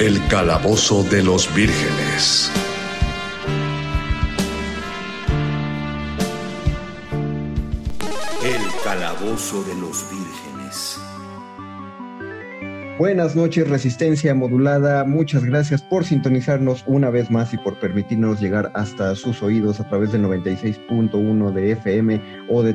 El calabozo de los vírgenes. El calabozo de los vírgenes. Buenas noches, Resistencia Modulada. Muchas gracias por sintonizarnos una vez más y por permitirnos llegar hasta sus oídos a través del 96.1 de FM o de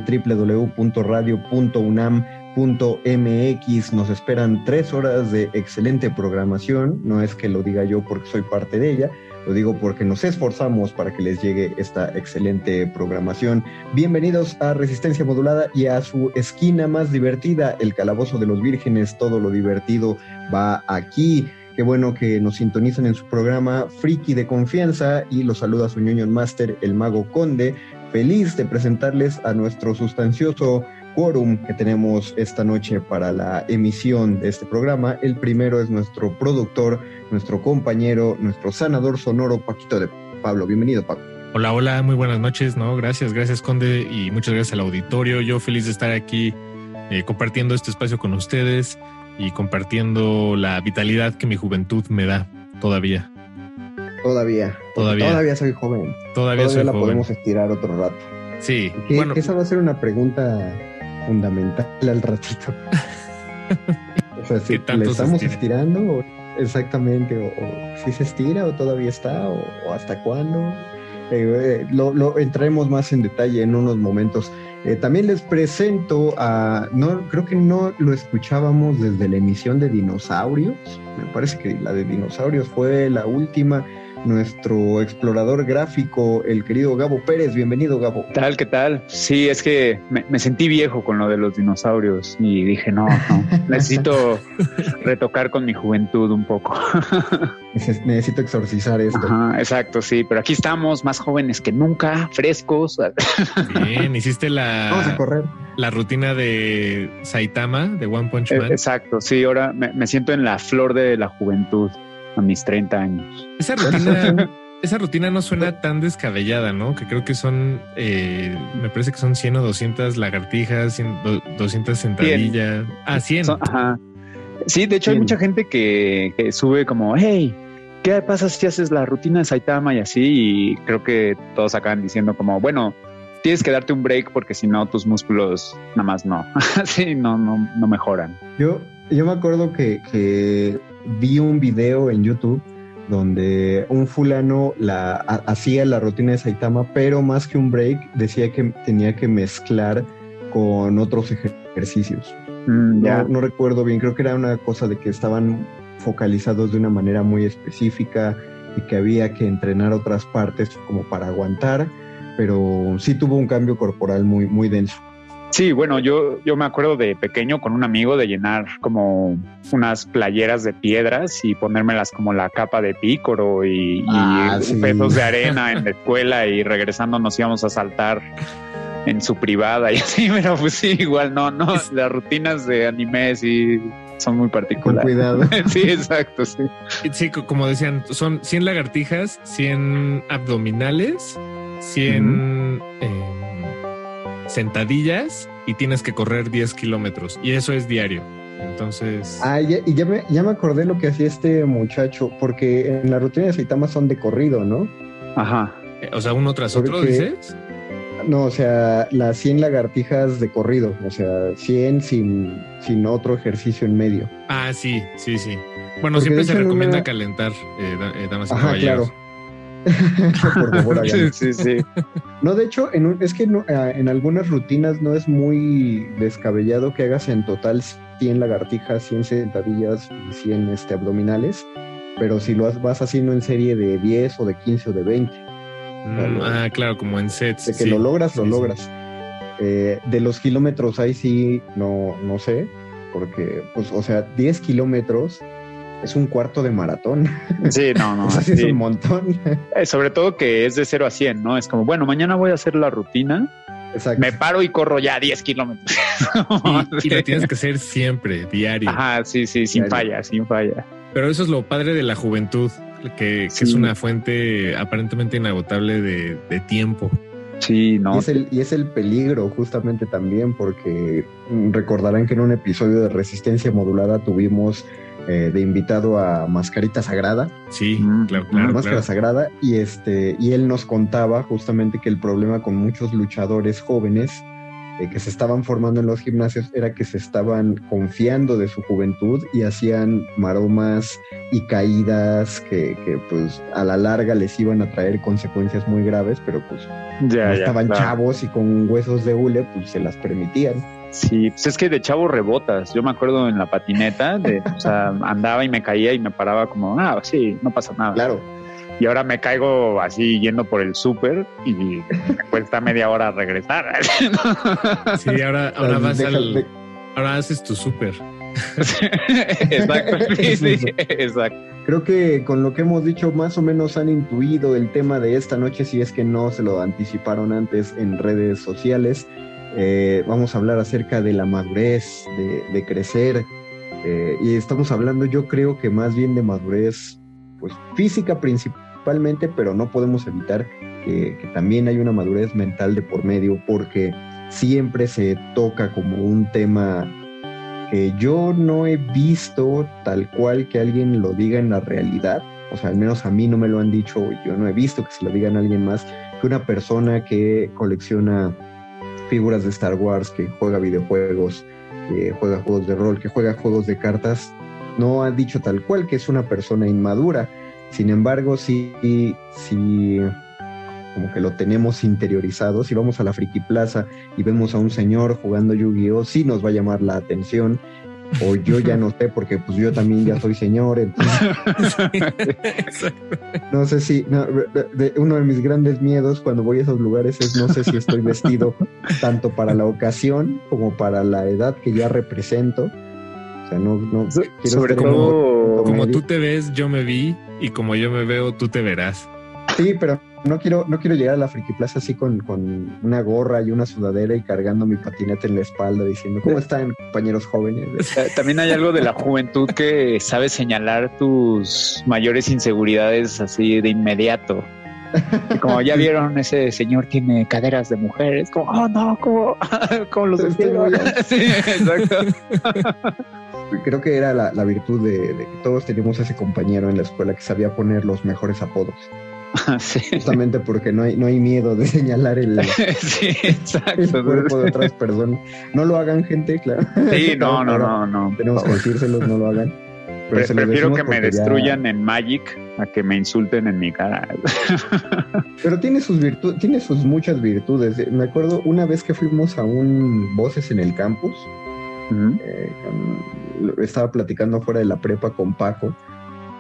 MX. Nos esperan tres horas de excelente programación. No es que lo diga yo porque soy parte de ella, lo digo porque nos esforzamos para que les llegue esta excelente programación. Bienvenidos a Resistencia Modulada y a su esquina más divertida, el Calabozo de los Vírgenes. Todo lo divertido va aquí. Qué bueno que nos sintonizan en su programa Friki de Confianza y los saluda su ñoño Master, el Mago Conde. Feliz de presentarles a nuestro sustancioso quórum que tenemos esta noche para la emisión de este programa. El primero es nuestro productor, nuestro compañero, nuestro sanador sonoro, Paquito de Pablo. Bienvenido, Pablo. Hola, hola, muy buenas noches, ¿no? Gracias, gracias, Conde, y muchas gracias al auditorio. Yo feliz de estar aquí eh, compartiendo este espacio con ustedes y compartiendo la vitalidad que mi juventud me da todavía. Todavía. Todavía. Todavía soy joven. Todavía, todavía soy la joven. podemos estirar otro rato. Sí. Que, bueno, que esa va a ser una pregunta fundamental al ratito. o sea, si ¿Qué tanto le estamos estira? estirando o exactamente, o, o si se estira o todavía está, o, o hasta cuándo. Eh, eh, lo, lo entraremos más en detalle en unos momentos. Eh, también les presento a, no, creo que no lo escuchábamos desde la emisión de dinosaurios. Me parece que la de dinosaurios fue la última. Nuestro explorador gráfico, el querido Gabo Pérez. Bienvenido, Gabo. ¿Qué tal? ¿Qué tal? Sí, es que me, me sentí viejo con lo de los dinosaurios y dije, no, no, necesito retocar con mi juventud un poco. Neces- Necesito exorcizar esto. Ajá, exacto, sí, pero aquí estamos más jóvenes que nunca, frescos. bien, hiciste Vamos a la, correr. la rutina de Saitama, de One Punch Man. Exacto, sí, ahora me, me siento en la flor de la juventud a mis 30 años. Esa rutina, esa rutina no suena tan descabellada, ¿no? Que creo que son, eh, me parece que son 100 o 200 lagartijas, 100, do- 200 sentadillas. Ah, 100. Son- ajá. Sí, de hecho hay mucha gente que, que sube como, hey, ¿qué pasa si haces la rutina de Saitama y así? Y creo que todos acaban diciendo como, bueno, tienes que darte un break porque si no tus músculos nada más no, sí, no, no, no mejoran. Yo, yo me acuerdo que, que vi un video en YouTube donde un fulano la, ha- hacía la rutina de Saitama, pero más que un break, decía que tenía que mezclar con otros ejer- ejercicios. Mm, ya. No, no recuerdo bien, creo que era una cosa de que estaban focalizados de una manera muy específica y que había que entrenar otras partes como para aguantar, pero sí tuvo un cambio corporal muy, muy denso. Sí, bueno, yo, yo me acuerdo de pequeño con un amigo de llenar como unas playeras de piedras y ponérmelas como la capa de pícoro y, y Ah, sí. pesos de arena en la escuela y regresando nos íbamos a saltar en su privada y así, pero pues sí, igual no, no, las rutinas de anime sí son muy Con particulares. cuidado. sí, exacto, sí. Sí, co- como decían, son 100 lagartijas, 100 abdominales, 100 em, sentadillas y tienes que correr 10 kilómetros. Y eso es diario. Entonces, Ah, ya- y ya me, ya me acordé lo que hacía este muchacho, porque en la rutina de Saitama son de corrido, ¿no? Ajá. eh, o sea, uno tras otro, porque- dices. No, o sea, las 100 lagartijas de corrido, o sea, 100 sin, sin otro ejercicio en medio. Ah, sí, sí, sí. Bueno, Porque siempre se recomienda una- calentar, eh, da- eh, damas y Ajá, caballeros. claro. Por favor, háganlo. Sí, sí. No, de hecho, en un- es que no- ah, en algunas rutinas no es muy descabellado que hagas en total 100 lagartijas, 100 sentadillas y 100 este, abdominales, pero si lo vas haciendo en serie de 10 o de 15 o de 20, Mm, ah, claro, como en sets. de que sí. lo logras, lo Sí, sí. logras. Eh, de los kilómetros ahí sí, no, no sé, porque, pues, o sea, 10 kilómetros es un cuarto de maratón. Sí, no, no. o sea, sí es un montón. Eh, Sobre todo que es de 0 a 100, ¿no? Es como, bueno, mañana voy a hacer la rutina, Exacto. me paro y corro ya 10 kilómetros. Y, y lo tienes que hacer siempre, diario. Ajá, sí, sí, sin Diario. falla, sin falla. Pero eso es lo padre de la juventud, que, que Sí. es una fuente aparentemente inagotable de, de tiempo. Sí, Y no. es, el, y es el peligro justamente también porque recordarán que en un episodio de Resistencia Modulada tuvimos eh, de invitado a Mascarita Sagrada, Sí, Mm, claro, claro. Máscara claro. Sagrada, y este, y él nos contaba justamente que el problema con muchos luchadores jóvenes eh, que se estaban formando en los gimnasios era que se estaban confiando de su juventud y hacían maromas y caídas que, que pues a la larga les iban a traer consecuencias muy graves, pero pues Ya, estaban claro. chavos y con huesos de hule, pues se las permitían. Sí, pues es que de chavo rebotas. Yo me acuerdo en la patineta, de, o sea, andaba y me caía y me paraba como, ah, sí, no pasa nada. Claro, Y ahora me caigo así yendo por el súper y me cuesta media hora regresar. Sí, ahora, ahora vas al. Ahora haces tu súper. exacto, sí, sí, exacto. creo que con lo que hemos dicho más o menos han intuido el tema de esta noche, si es que no se lo anticiparon antes en redes sociales. Eh, vamos a hablar acerca de la madurez, de, crecer. eh, y estamos hablando yo creo que más bien de madurez pues física principalmente, pero no podemos evitar que, que también hay una madurez mental de por medio porque siempre se toca como un tema que yo no he visto tal cual que alguien lo diga en la realidad, o sea, al menos a mí no me lo han dicho, yo no he visto que se lo digan a alguien más, que una persona que colecciona figuras de Star Wars, que juega videojuegos, que juega juegos de rol, que juega juegos de cartas, no ha dicho tal cual que es una persona inmadura. Sin embargo, sí, sí, como que lo tenemos interiorizado. Si vamos a la Friki Plaza y vemos a un señor jugando Yu-Gi-Oh, sí nos va a llamar la atención. O yo ya no sé, porque pues yo también ya soy señor, entonces no sé si no, de- de- uno de mis grandes miedos cuando voy a esos lugares es no sé si estoy vestido tanto para la ocasión como para la edad que ya represento. O sea, no, no sobre punto Como tú te ves, yo me vi. Y como yo me veo, tú te verás. Sí, pero no quiero, no quiero llegar a la Friki Plaza así con, con una gorra y una sudadera y cargando mi patineta en la espalda diciendo, ¿cómo están compañeros jóvenes? También hay algo de la juventud que sabe señalar tus mayores inseguridades así de inmediato. Y como ya vieron, ese señor tiene caderas de mujeres, como, oh no, como, como los vestidos. Sí, exacto. Creo que era la, la virtud de, de que todos teníamos ese compañero en la escuela que sabía poner los mejores apodos. Sí, Justamente porque no hay, no hay miedo de señalar el, sí, el cuerpo de otras personas. No lo hagan, gente, claro. Sí, no, no, no, no. Tenemos que decírselos, no lo hagan. Pero Pre- prefiero que me ya- destruyan en Magic a que me insulten en mi cara. Pero tiene sus virtudes, tiene sus muchas virtudes. Me acuerdo una vez que fuimos a un Voces en el campus, eh, estaba platicando fuera de la prepa con Paco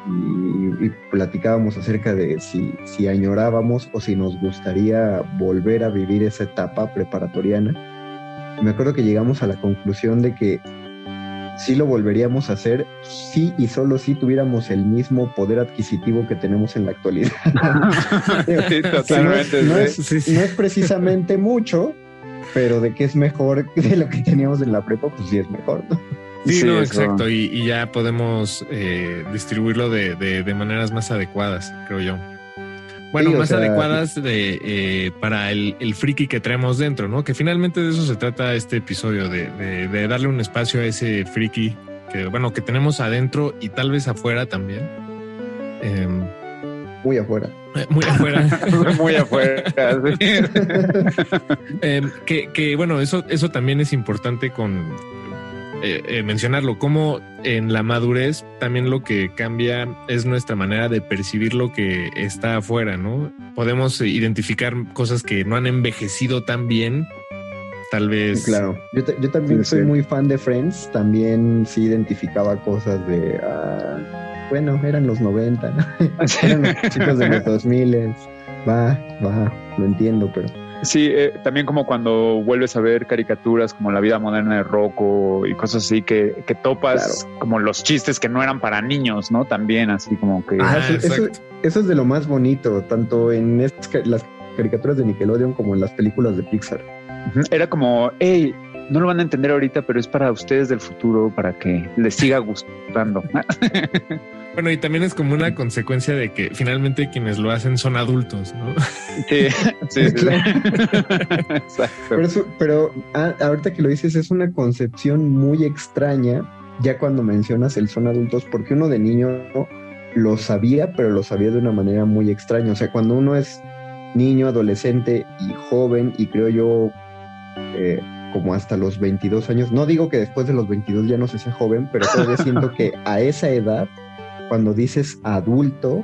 y, y platicábamos acerca de si, si añorábamos o si nos gustaría volver a vivir esa etapa preparatoriana. Me acuerdo que llegamos a la conclusión de que sí lo volveríamos a hacer si y solo si tuviéramos el mismo poder adquisitivo que tenemos en la actualidad. Sí, totalmente. no, sí. es, Sí, sí. no es precisamente mucho, pero de que es mejor de lo que teníamos en la prepa, pues sí es mejor. ¿no? Sí, Sí, no, eso. exacto. Y, y ya podemos eh, distribuirlo de, de- de maneras más adecuadas, creo yo. Bueno, Sí, más sea, adecuadas de, eh, para el, el friki que traemos dentro, ¿no? Que finalmente de eso se trata este episodio, de, de- de darle un espacio a ese friki que, bueno, que tenemos adentro y tal vez afuera también. Em, Muy afuera. muy afuera. Muy afuera. Em, que, que, bueno, eso, eso también es importante con eh, eh, mencionarlo, como en la madurez también lo que cambia es nuestra manera de percibir lo que está afuera, ¿no? Podemos identificar cosas que no han envejecido tan bien, tal vez. Claro. Yo, yo también Sí, soy sí. muy fan de Friends. También sí identificaba cosas de. ah, bueno, eran los 90, ¿no? eran los chicos de los 2000. Va, va, lo entiendo, pero. Sí, eh, también como cuando vuelves a ver caricaturas como La vida moderna de Rocco y cosas así que, que topas como los chistes que no eran para niños, ¿no? También así como que... Ah, eso, eso- eso es de lo más bonito, tanto en estas las caricaturas de Nickelodeon como en las películas de Pixar. Era como, hey, no lo van a entender ahorita, pero es para ustedes del futuro, para que les siga gustando. Bueno, y también es como una consecuencia de que finalmente quienes lo hacen son adultos, ¿no? Sí, sí, sí. Claro. Exacto. Pero, eso- pero ah, ahorita que lo dices, es una concepción muy extraña, ya cuando mencionas el son adultos, porque uno de niño lo sabía, pero lo sabía de una manera muy extraña. O sea, cuando uno es niño, adolescente y joven, y creo yo, eh, como hasta los 22 años, no digo que después de los 22 ya no se sea joven, pero todavía siento que a esa edad, cuando dices adulto,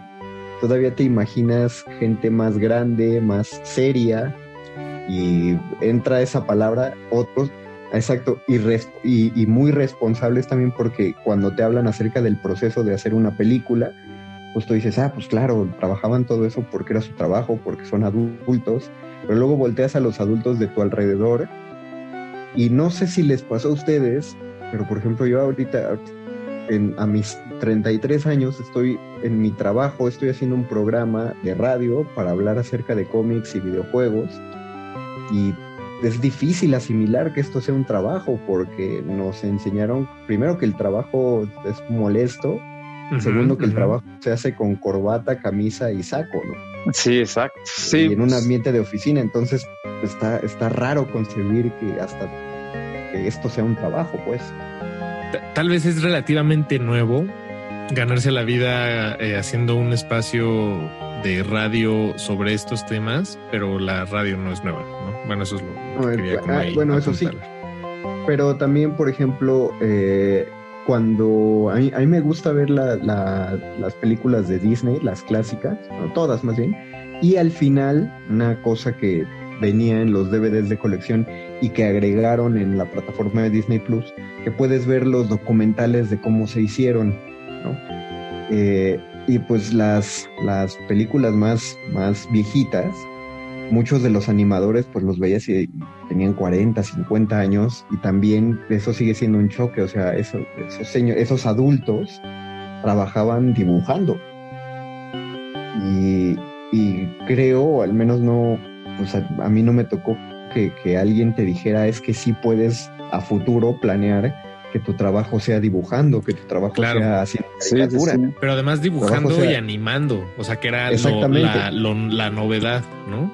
todavía te imaginas gente más grande, más seria, y entra esa palabra, otros, exacto, y, muy responsables también porque cuando te hablan acerca del proceso de hacer una película, pues tú dices, ah, pues claro, trabajaban todo eso porque era su trabajo, porque son adultos, pero luego volteas a los adultos de tu alrededor y no sé si les pasó a ustedes, pero por ejemplo yo ahorita en- a mis 33 años estoy en mi trabajo, estoy haciendo un programa de radio para hablar acerca de cómics y videojuegos y es difícil asimilar que esto sea un trabajo porque nos enseñaron primero que el trabajo es molesto, segundo que el trabajo se hace con corbata, camisa y saco, ¿no? Sí, exacto. Sí, y en un pues, ambiente de oficina, entonces está, está raro concebir que hasta que esto sea un trabajo, pues. Ta- Tal vez es relativamente nuevo ganarse la vida eh, haciendo un espacio de radio sobre estos temas, pero la radio no es nueva, ¿no? Bueno, eso es lo, que quería como ah, ahí bueno, eso sí. Pero también, por ejemplo, eh, cuando a mí, a mí me gusta ver la- la- las películas de Disney, las clásicas, no todas más bien, y al final una cosa que venía en los DVDs de colección y que agregaron en la plataforma de Disney Plus, que puedes ver los documentales de cómo se hicieron. Eh, y pues las, las películas más, más viejitas, muchos de los animadores pues los veías y tenían 40, 50 años y también eso sigue siendo un choque, o sea, eso- esos, esos adultos trabajaban dibujando. Y, y creo, al menos no, pues a, a mí no me tocó que, que alguien te dijera es que sí puedes a futuro planear que tu trabajo sea dibujando, que tu trabajo Claro. sea haciendo sí, sí, caricatura. sí. Pero además dibujando sea- y animando, o sea, que era lo- Exactamente. la, lo- la novedad, ¿no?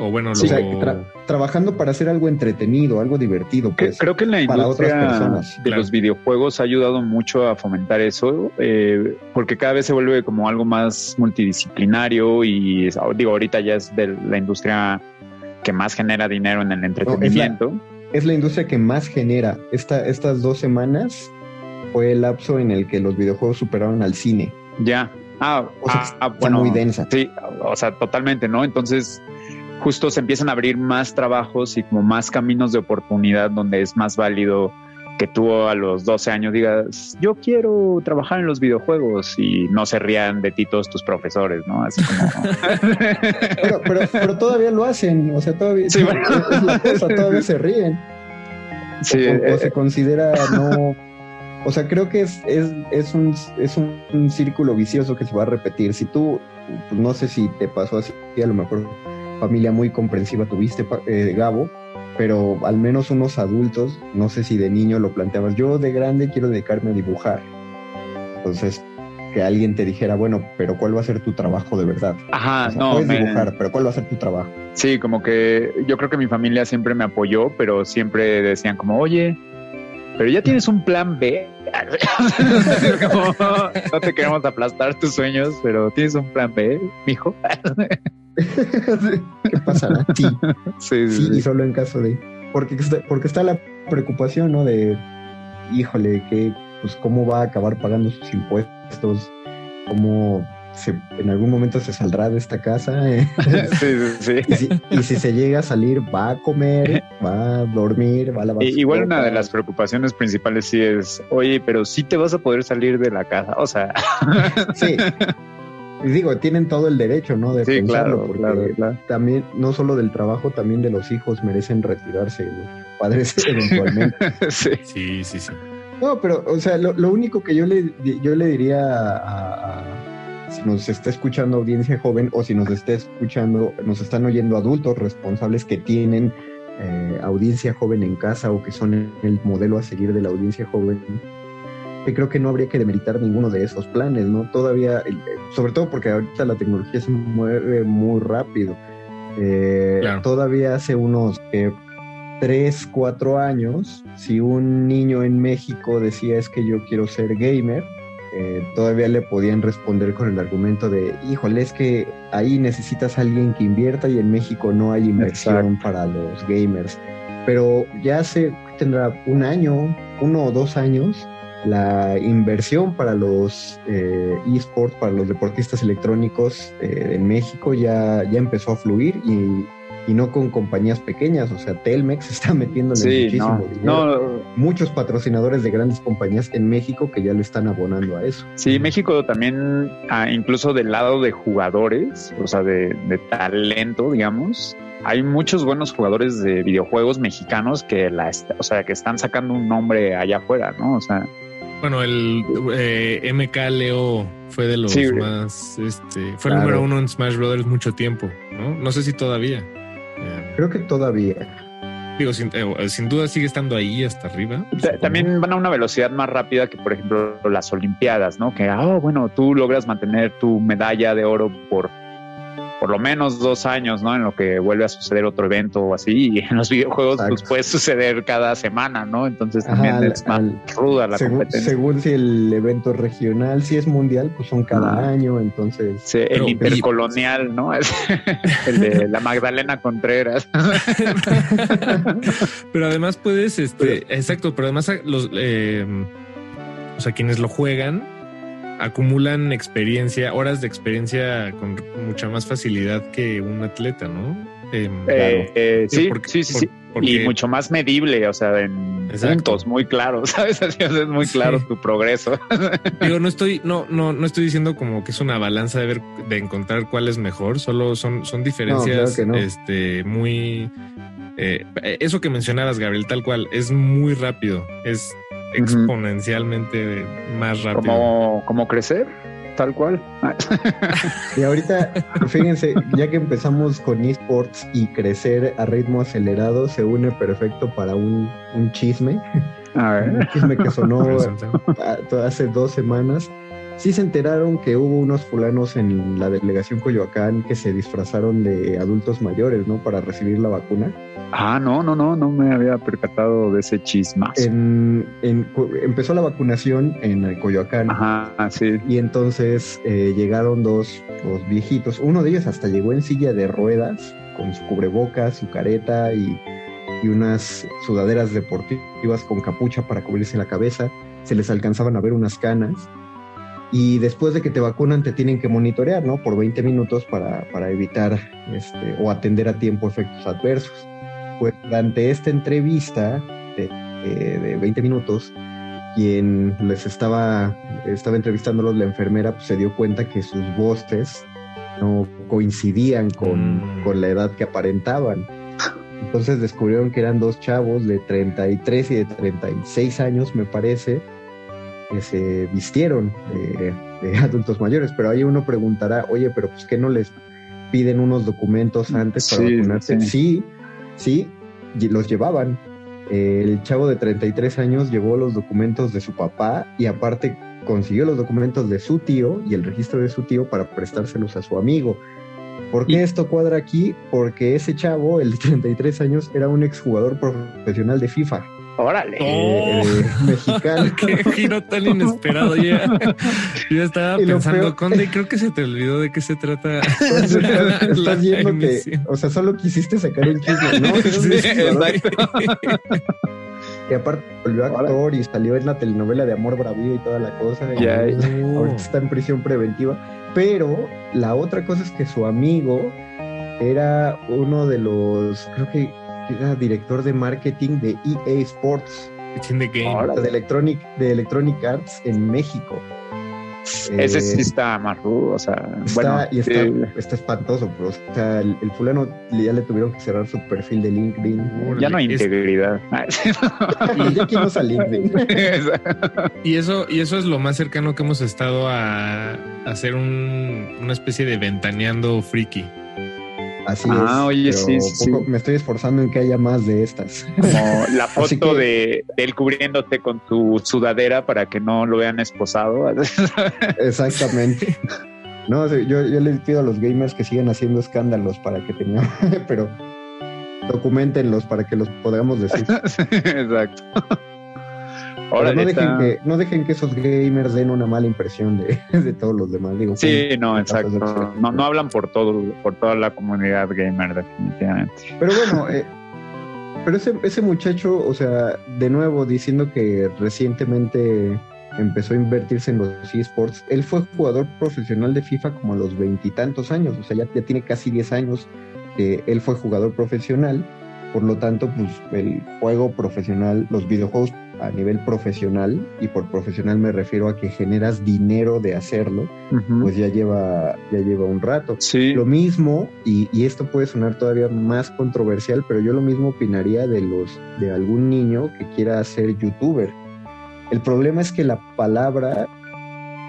O bueno, O sea, lo... tra- trabajando para hacer algo entretenido, algo divertido, pues. Creo que en la para otras industria personas, de claro. los videojuegos ha ayudado mucho a fomentar eso, eh, porque cada vez se vuelve como algo más multidisciplinario y es- digo, ahorita ya es de la industria que más genera dinero en el entretenimiento. Es la industria que más genera. Esta, estas dos semanas fue el lapso en el que los videojuegos superaron al cine. Ya. Ah, O sea, ah, está ah, bueno, muy densa. Sí, o sea, totalmente, ¿no? Entonces, justo se empiezan a abrir más trabajos y como más caminos de oportunidad donde es más válido que tú a los 12 años digas, yo quiero trabajar en los videojuegos y no se rían de ti todos tus profesores, ¿no? Así como... Pero, pero, pero todavía lo hacen. O sea, todavía Sí, bueno. es la cosa, todavía se ríen. sí, o, o eh, se considera no. O sea, creo que es, es, es, un, es un, un círculo vicioso que se va a repetir. Si tú, pues, no sé si te pasó así, a lo mejor familia muy comprensiva tuviste, eh, Gabo, pero al menos unos adultos, no sé si de niño lo planteabas, yo de grande quiero dedicarme a dibujar. Entonces, que alguien te dijera, bueno, pero ¿cuál va a ser tu trabajo de verdad? Ajá, O sea, no, puedes dibujar, pero ¿cuál va a ser tu trabajo? Sí, como que yo creo que mi familia siempre me apoyó, pero siempre decían como, oye, pero ya tienes un plan B. Como, no te queremos aplastar tus sueños, pero tienes un plan B, mijo. ¿Qué pasará? Sí, Sí, sí, y solo en caso de... Porque está, porque está la preocupación, ¿no? De, híjole, que, pues, ¿cómo va a acabar pagando sus impuestos? ¿Cómo se, en algún momento se saldrá de esta casa? sí, sí, y, sí. si, y si se llega a salir, va a comer, va a dormir, va a lavar Igual una de las preocupaciones principales sí es, oye, pero sí te vas a poder salir de la casa. O sea, Sí. Y digo, tienen todo el derecho, ¿no? De sí, pensarlo, claro, porque claro, claro. también, no solo del trabajo, también de los hijos merecen retirarse, los padres eventualmente. Sí. Sí, sí, sí. No, pero, o sea, lo, lo único que yo le, yo le diría a, a- si nos está escuchando audiencia joven o si nos está escuchando, nos están oyendo adultos responsables que tienen eh, audiencia joven en casa o que son el modelo a seguir de la audiencia joven, que creo que no habría que demeritar ninguno de esos planes, ¿no? Todavía, el- sobre todo porque ahorita la tecnología se mueve muy rápido. Eh, Claro. Todavía hace unos eh, tres, cuatro años, si un niño en México decía es que yo quiero ser gamer, eh, todavía le podían responder con el argumento de, híjole, es que ahí necesitas a alguien que invierta y en México no hay inversión para los gamers. Pero ya hace, tendrá un año, uno o dos años, la inversión para los eh, esports, para los deportistas electrónicos eh, en México ya, ya empezó a fluir y, y no con compañías pequeñas, o sea, Telmex está metiéndole Sí, muchísimo no, dinero. no, Muchos patrocinadores de grandes compañías en México que ya le están abonando a eso. Sí, México también, ah, incluso del lado de jugadores, o sea, de, de talento, digamos, hay muchos buenos jugadores de videojuegos mexicanos que la, o sea, que están sacando un nombre allá afuera, ¿no? O sea, Bueno, el eh, MK Leo fue de los Sí. más, este, fue el número uno en Smash Brothers mucho tiempo, ¿no? No sé si todavía. Eh, Creo que todavía. digo, sin, eh, sin duda sigue estando ahí hasta arriba. ta- también van a una velocidad más rápida que, por ejemplo, las Olimpiadas, ¿no? Que, ah, bueno, tú logras mantener tu medalla de oro por por lo menos dos años, ¿no? En lo que vuelve a suceder otro evento o así. Y en los videojuegos, pues puede suceder cada semana, ¿no? Entonces Ajá, también al- es más ruda la según, competencia. según si el evento es regional, si es mundial, pues son cada año, entonces... Sí, el Pero- intercolonial, ¿no? Es el de la Magdalena Contreras. pero además puedes, este, exacto, pero además los, eh, o sea, quienes lo juegan acumulan experiencia, horas de experiencia con mucha más facilidad que un atleta, ¿no? Em, Eh, eh, sí, porque- sí, sí, por- sí. porque- Y mucho más medible, o sea, en Exacto. puntos muy claros, ¿sabes? Así es muy claro Sí. tu progreso. Digo, no estoy, no, no, no estoy diciendo como que es una balanza de ver, de encontrar cuál es mejor, solo son, son diferencias, claro que no. este, muy, eh, eso que mencionabas, Gabriel, tal cual, es muy rápido, es. Exponencialmente más rápido. Como, como crecer, tal cual. Y ahorita, fíjense, ya que empezamos con esports y crecer a ritmo acelerado, se une perfecto para un, un chisme, A ver. un chisme que sonó a- hace dos semanas. Sí se enteraron que hubo unos fulanos en la delegación Coyoacán que se disfrazaron de adultos mayores, ¿no? Para recibir la vacuna. Ah, no, no, no, no me había percatado de ese chismazo. En, en- empezó la vacunación en el Coyoacán. Ajá, sí. Y entonces eh, llegaron dos, dos viejitos. Uno de ellos hasta llegó en silla de ruedas, con su cubrebocas, su careta y, y unas sudaderas deportivas con capucha para cubrirse la cabeza. Se les alcanzaban a ver unas canas. Y después de que te vacunan, te tienen que monitorear, ¿no? Por 20 minutos para, para evitar este, o atender a tiempo efectos adversos. Pues durante esta entrevista de, eh, de 20 minutos, quien les estaba, estaba entrevistándolos, la enfermera, pues se dio cuenta que sus voces no coincidían con, Mm. con la edad que aparentaban. Entonces descubrieron que eran dos chavos de 33 y de 36 años, me parece, que se vistieron de, de adultos mayores. Pero ahí uno preguntará, oye, pero pues que no les piden unos documentos antes para Sí, vacunarse. sí. Sí, sí, los llevaban. El chavo de 33 años llevó los documentos de su papá y aparte consiguió los documentos de su tío y el registro de su tío para prestárselos a su amigo. ¿Por qué esto cuadra aquí? Porque ese chavo, el de 33 años, era un exjugador profesional de FIFA. Órale. Eh, mexicano. Qué giro tan inesperado. Ya. Yo estaba Y pensando, peor- Conde, creo que se te olvidó de qué se trata. Entonces, estás, viendo que, o sea, solo quisiste sacar un chisme, ¿no? Sí, exacto. que aparte volvió actor y salió en la telenovela de Amor Bravío y toda la cosa. y Ya, ahorita está en prisión preventiva. Pero la otra cosa es que su amigo era uno de los, creo que era director de marketing de EA Sports, game. Órale. de Electronic, de Electronic Arts en México. Ese Eh, sí está más rudo, o sea, Está, bueno, y está, sí, está espantoso, pero o sea, el, el fulano ya le tuvieron que cerrar su perfil de LinkedIn. ya no hay Es- integridad. Y ya quién usa LinkedIn. Y eso, y eso es lo más cercano que hemos estado a, a hacer un- una especie de ventaneando friki. Así Ah, es. oye, sí, sí. Me estoy esforzando en que haya más de estas. Como la foto que- de, de él cubriéndote con tu sudadera para que no lo vean esposado. Exactamente. No, yo, yo les pido a los gamers que sigan haciendo escándalos para que tengamos, pero documentenlos para que los podamos decir. Exacto. Ahora no, dejen que, no dejen que esos gamers den una mala impresión de, de todos los demás. Digo, Sí, no, exacto. No, no hablan por todo, por toda la comunidad gamer, definitivamente. Pero bueno, eh, pero ese, ese muchacho, o sea, de nuevo diciendo que recientemente empezó a invertirse en los esports, él fue jugador profesional de FIFA como a los veintitantos años, o sea, ya, ya tiene casi 10 años que él fue jugador profesional, por lo tanto, pues el juego profesional, los videojuegos a nivel profesional, y por profesional me refiero a que generas dinero de hacerlo, pues ya lleva, ya lleva un rato. sí, Lo mismo, y, y esto puede sonar todavía más controversial, pero yo lo mismo opinaría de los de algún niño que quiera ser youtuber. El problema es que la palabra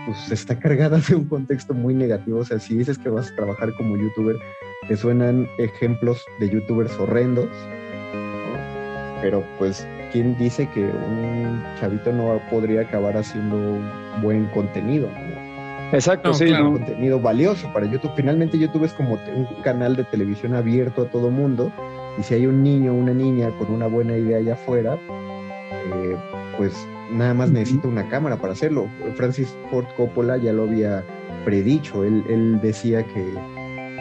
pues está cargada de un contexto muy negativo. O sea, si dices que vas a trabajar como youtuber, te suenan ejemplos de youtubers horrendos. ¿no? Pero pues, ¿quién dice que un chavito no podría acabar haciendo buen contenido? ¿no? exacto, No, sí, claro. contenido valioso para YouTube. Finalmente YouTube es como un canal de televisión abierto a todo mundo y si hay un niño o una niña con una buena idea allá afuera, eh, pues nada más necesita una cámara para hacerlo. Francis Ford Coppola ya lo había predicho, él, decía que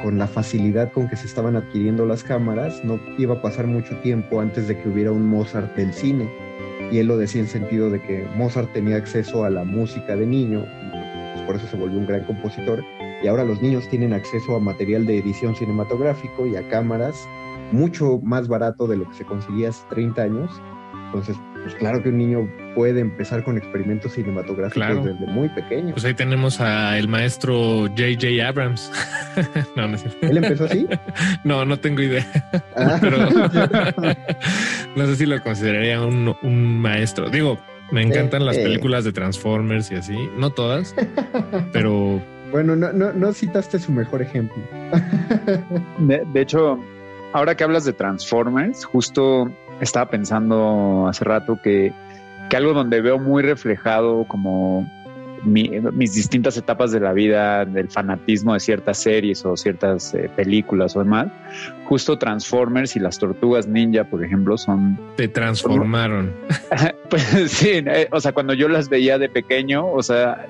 con la facilidad con que se estaban adquiriendo las cámaras, no iba a pasar mucho tiempo antes de que hubiera un Mozart del cine. Y él lo decía en sentido de que Mozart tenía acceso a la música de niño, por eso se volvió un gran compositor. Y ahora los niños tienen acceso a material de edición cinematográfico y a cámaras mucho más barato de lo que se conseguía hace 30 años. Entonces, pues claro que un niño puede empezar con experimentos cinematográficos Claro. desde muy pequeño. Pues ahí tenemos a el maestro J.J. Abrams. no, no, cierto. ¿Él empezó así? no, no tengo idea. Ah, Pero no sé si lo consideraría un, un maestro. Digo, me encantan las eh. películas de Transformers y así. No todas, pero bueno, no, no, no citaste su mejor ejemplo. De, de hecho, ahora que hablas de Transformers, justo estaba pensando hace rato que, que algo donde veo muy reflejado como mi- mis distintas etapas de la vida, del fanatismo de ciertas series o ciertas eh, películas o demás, justo Transformers y las tortugas ninja, por ejemplo, son te transformaron. pues sí, eh, o sea, cuando yo las veía de pequeño, o sea,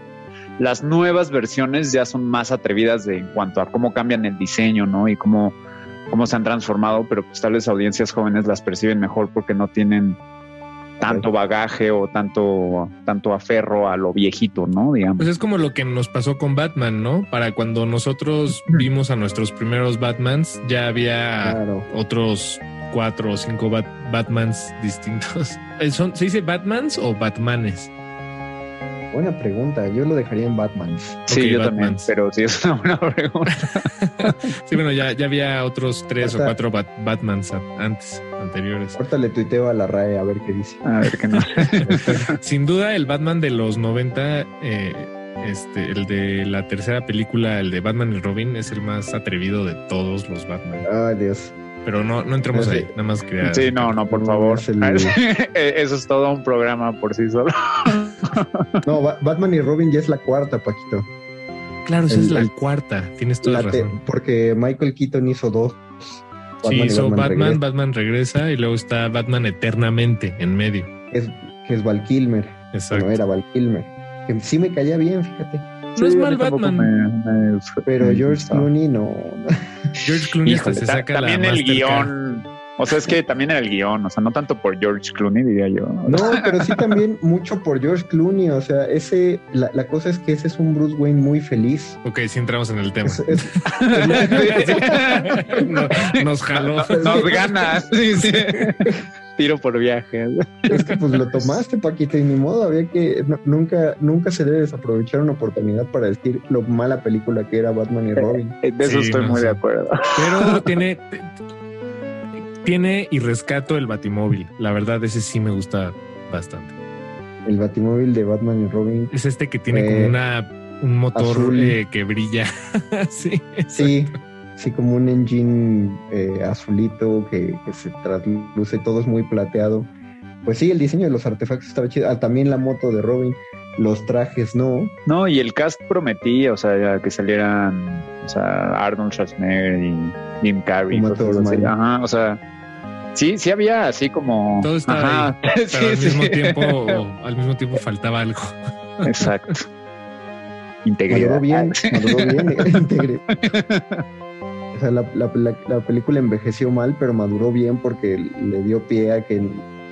las nuevas versiones ya son más atrevidas de, en cuanto a cómo cambian el diseño, ¿no? Y cómo, cómo se han transformado, pero pues tal vez audiencias jóvenes las perciben mejor porque no tienen tanto bagaje o tanto, tanto aferro a lo viejito, ¿no? Digamos. Pues es como lo que nos pasó con Batman, ¿no? Para cuando nosotros vimos a nuestros primeros Batmans, ya había Claro. otros cuatro o cinco Bat- Batmans distintos. Eh, ¿Son, ¿Se dice Batmans o Batmanes? Buena pregunta. Yo lo dejaría en Batman. sí, yo también, pero sí es una buena pregunta. Sí, bueno, ya, ya había otros tres o cuatro Bat- Batmans antes, anteriores. Ahorita le tuiteo a la RAE a ver qué dice. A ver qué no. Sin duda, el Batman de los 90, eh, este, el de la tercera película, el de Batman y Robin, es el más atrevido de todos los Batman. Ay, Dios. Pero no, no entremos Sí. ahí, nada más quería... Sí, no, no, por No, favor. es el- Eso es todo un programa por sí solo. No, Ba- Batman y Robin ya es la cuarta, Paquito. Claro, esa el- es la el- cuarta, tienes toda La te- razón. porque Michael Keaton hizo dos. Sí, y hizo Batman, regresa, Batman regresa y luego está Batman eternamente en medio. que es, que es Val Kilmer. Exacto. No era Val Kilmer. Que sí me caía bien, fíjate. No es mal Batman. me- me- Pero me George gustó. Clooney no. George Clooney hasta Híjole, se saca la también el guion. O sea, es que también era el guion, o sea, no tanto por George Clooney, diría yo. No, pero sí también mucho por George Clooney. O sea, ese, la, la cosa es que ese es un Bruce Wayne muy feliz. Ok, sí entramos en el tema. Es- es- No, nos jaló. Nos gana. Sí, sí. Tiro por viaje. Es que pues lo tomaste, Paquito, y ni modo, había que no- nunca, nunca se debe desaprovechar una oportunidad para decir lo mala película que era Batman y Robin. De eso Sí, estoy no muy sé. de acuerdo. Pero tiene, tiene y rescato el Batimóvil. La verdad, ese sí me gusta bastante. El batimóvil de Batman y Robin. Es este que tiene Eh, como una un motor eh, que brilla. sí, Sí, sí, como un engine eh, azulito que, que se trasluce, todo es muy plateado. Pues sí, el diseño de los artefactos estaba chido. Ah, también la moto de Robin, los trajes no. No, y el cast prometía, o sea, que salieran, o sea, Arnold Schwarzenegger y Jim Carrey. Así. Ajá, o sea, sí, sí había así como. Todo estaba Ajá, Pero sí, al sí. mismo tiempo, al mismo tiempo faltaba algo. Exacto. Integridad. Maduró bien, maduró bien. integre. O sea, la, la- la- la película envejeció mal, pero maduró bien porque le dio pie a que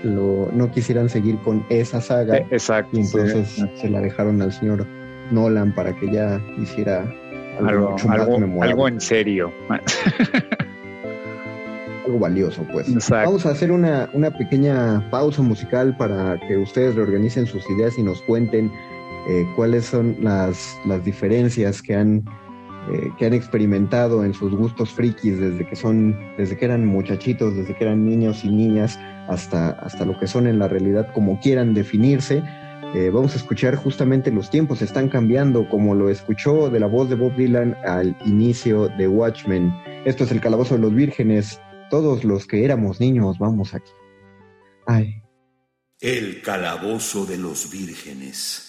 lo- no quisieran seguir con esa saga. Eh, Exacto. Y sí. entonces se la dejaron al señor Nolan para que ya hiciera algo, algo, algo, algo algo, en serio. valioso, pues. Exacto. Vamos a hacer una, una pequeña pausa musical para que ustedes reorganicen sus ideas y nos cuenten eh, cuáles son las, las diferencias que han, eh, que han experimentado en sus gustos frikis desde que son, desde que eran muchachitos, desde que eran niños y niñas, hasta, hasta lo que son en la realidad, como quieran definirse. Eh, vamos a escuchar justamente los tiempos están cambiando, como lo escuchó de la voz de Bob Dylan al inicio de Watchmen. Esto es el Calabozo de los Vírgenes. Todos los que éramos niños, vamos aquí. Ay, El calabozo de los vírgenes.